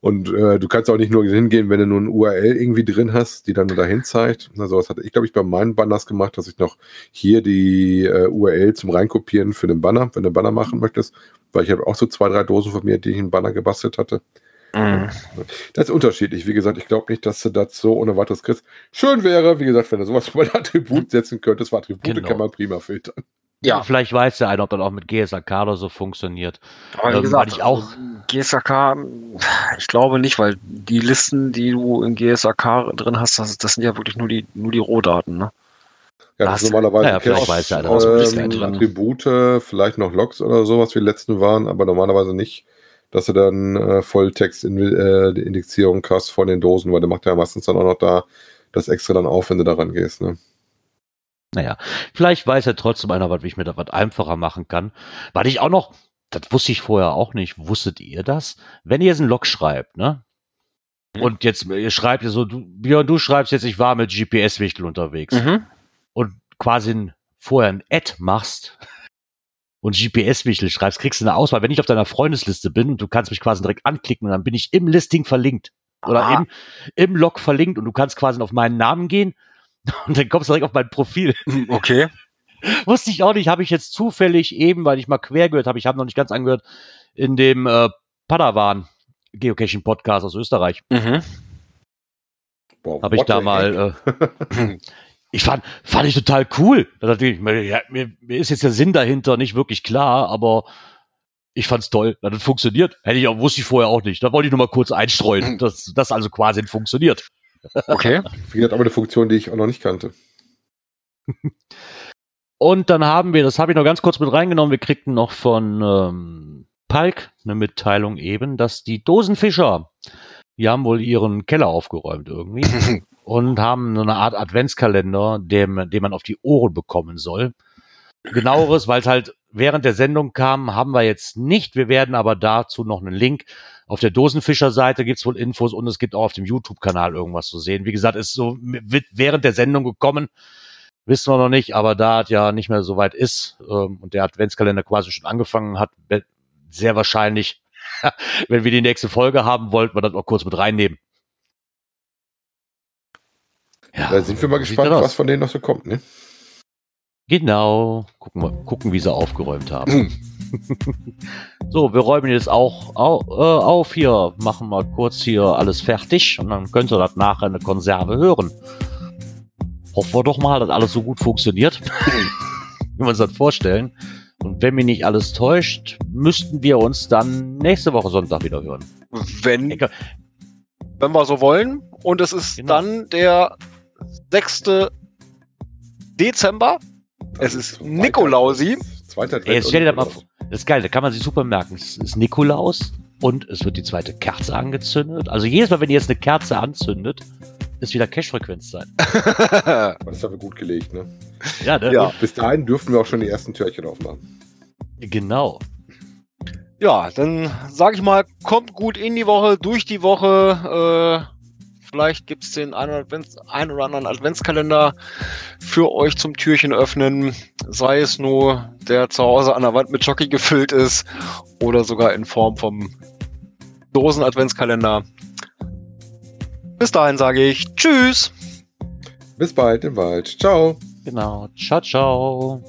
und äh, du kannst auch nicht nur hingehen, wenn du nur ein URL irgendwie drin hast, die dann nur dahin zeigt. Also was hatte ich, glaube ich, bei meinen Banners gemacht, dass ich noch hier die äh, URL zum Reinkopieren für den Banner, wenn du einen Banner machen möchtest, weil ich habe auch so zwei, drei Dosen von mir, die ich einen Banner gebastelt hatte. Mhm. Das ist unterschiedlich. Wie gesagt, ich glaube nicht, dass du das so ohne weiteres kriegst. Schön wäre, wie gesagt, wenn du sowas über ein Attribut setzen könntest. Für Attribute Genau. kann man prima filtern. Ja. Vielleicht weiß der einer, ob das auch mit GSAK oder so funktioniert. Aber wie Ähm, gesagt, ich auch- GSAK, ich glaube nicht, weil die Listen, die du in GSAK drin hast, das, das sind ja wirklich nur die, nur die Rohdaten, ne? Ja, Da das hast ist normalerweise Naja, vielleicht weiß ja einer, ähm. Attribute, vielleicht noch Logs oder sowas, wie die letzten waren, aber normalerweise nicht, dass du dann äh, Volltext in äh, die Indexierung hast von den Dosen, weil der macht ja meistens dann auch noch da das extra dann auf, wenn du daran gehst. Ne? Naja, vielleicht weiß ja trotzdem einer, was, ich mir da was einfacher machen kann. Weil ich auch noch, das wusste ich vorher auch nicht, wusstet ihr das? Wenn ihr jetzt einen Log schreibt, ne? Und jetzt, ihr schreibt ihr so, du, Björn, du schreibst jetzt, ich war mit GPS-Wichtel unterwegs. Mhm. Und quasi ein, vorher ein Ad machst und GPS-Wichtel schreibst, kriegst du eine Auswahl. Wenn ich auf deiner Freundesliste bin und du kannst mich quasi direkt anklicken und dann bin ich im Listing verlinkt. Oder im, im Log verlinkt und du kannst quasi auf meinen Namen gehen und dann kommst du direkt auf mein Profil. Okay. Wusste ich auch nicht, habe ich jetzt zufällig eben, weil ich mal quer gehört habe, ich habe noch nicht ganz angehört, in dem äh, Padawan Geocaching Podcast aus Österreich, Mhm. Boah, habe ich da mal, äh, ich fand, fand ich total cool. Da dachte ich, mir, ja, mir, mir ist jetzt der Sinn dahinter nicht wirklich klar, aber ich fand's toll. Das hat funktioniert. Hätte ich auch, wusste ich vorher auch nicht. Da wollte ich nur mal kurz einstreuen, dass das also quasi funktioniert. Okay. Wie gesagt, aber eine Funktion, die ich auch noch nicht kannte. Und dann haben wir, das habe ich noch ganz kurz mit reingenommen, wir kriegten noch von ähm, Palk eine Mitteilung eben, dass die Dosenfischer, die haben wohl ihren Keller aufgeräumt irgendwie und haben so eine Art Adventskalender, dem, den man auf die Ohren bekommen soll. Genaueres, weil es halt während der Sendung kam, haben wir jetzt nicht. Wir werden aber dazu noch einen Link. Auf der Dosenfischer-Seite gibt's wohl Infos und es gibt auch auf dem YouTube-Kanal irgendwas zu sehen. Wie gesagt, ist so wird während der Sendung gekommen. Wissen wir noch nicht, aber da es ja nicht mehr so weit ist ähm, und der Adventskalender quasi schon angefangen hat, sehr wahrscheinlich, wenn wir die nächste Folge haben, wollten wir das auch kurz mit reinnehmen. Ja, Da sind wir mal gespannt, was von denen noch so kommt. Ne? Genau. Gucken wir, gucken, wie sie aufgeräumt haben. so, wir räumen jetzt auch au, äh, auf hier, machen mal kurz hier alles fertig und dann könnt ihr das nachher eine Konserve hören. hoffen wir doch mal, dass alles so gut funktioniert, wie wir uns das vorstellen. Und wenn mich nicht alles täuscht, müssten wir uns dann nächste Woche Sonntag wieder hören. Wenn, wenn wir so wollen. Und es ist Genau. dann der 6. Dezember. Es ist Zweiter- Nikolausi. Zweiter Ey, jetzt stell dir das mal vor. Das ist geil, da kann man sich super merken. Es ist Nikolaus und es wird die zweite Kerze angezündet. Also jedes Mal, wenn ihr jetzt eine Kerze anzündet, ist wieder Cash-Frequenzzeit. was. Das haben wir gut gelegt, ne? Ja, ne? Ja. Bis dahin dürften wir auch schon die ersten Türchen aufmachen. Genau. Ja, dann sage ich mal, kommt gut in die Woche, durch die Woche. Äh, vielleicht gibt es den einen oder, Advents, einen oder anderen Adventskalender für euch zum Türchen öffnen. Sei es nur, der zu Hause an der Wand mit Jockey gefüllt ist oder sogar in Form vom Dosen-Adventskalender. Bis dahin sage ich Tschüss. Bis bald im Wald. Ciao. Genau. Ciao, ciao.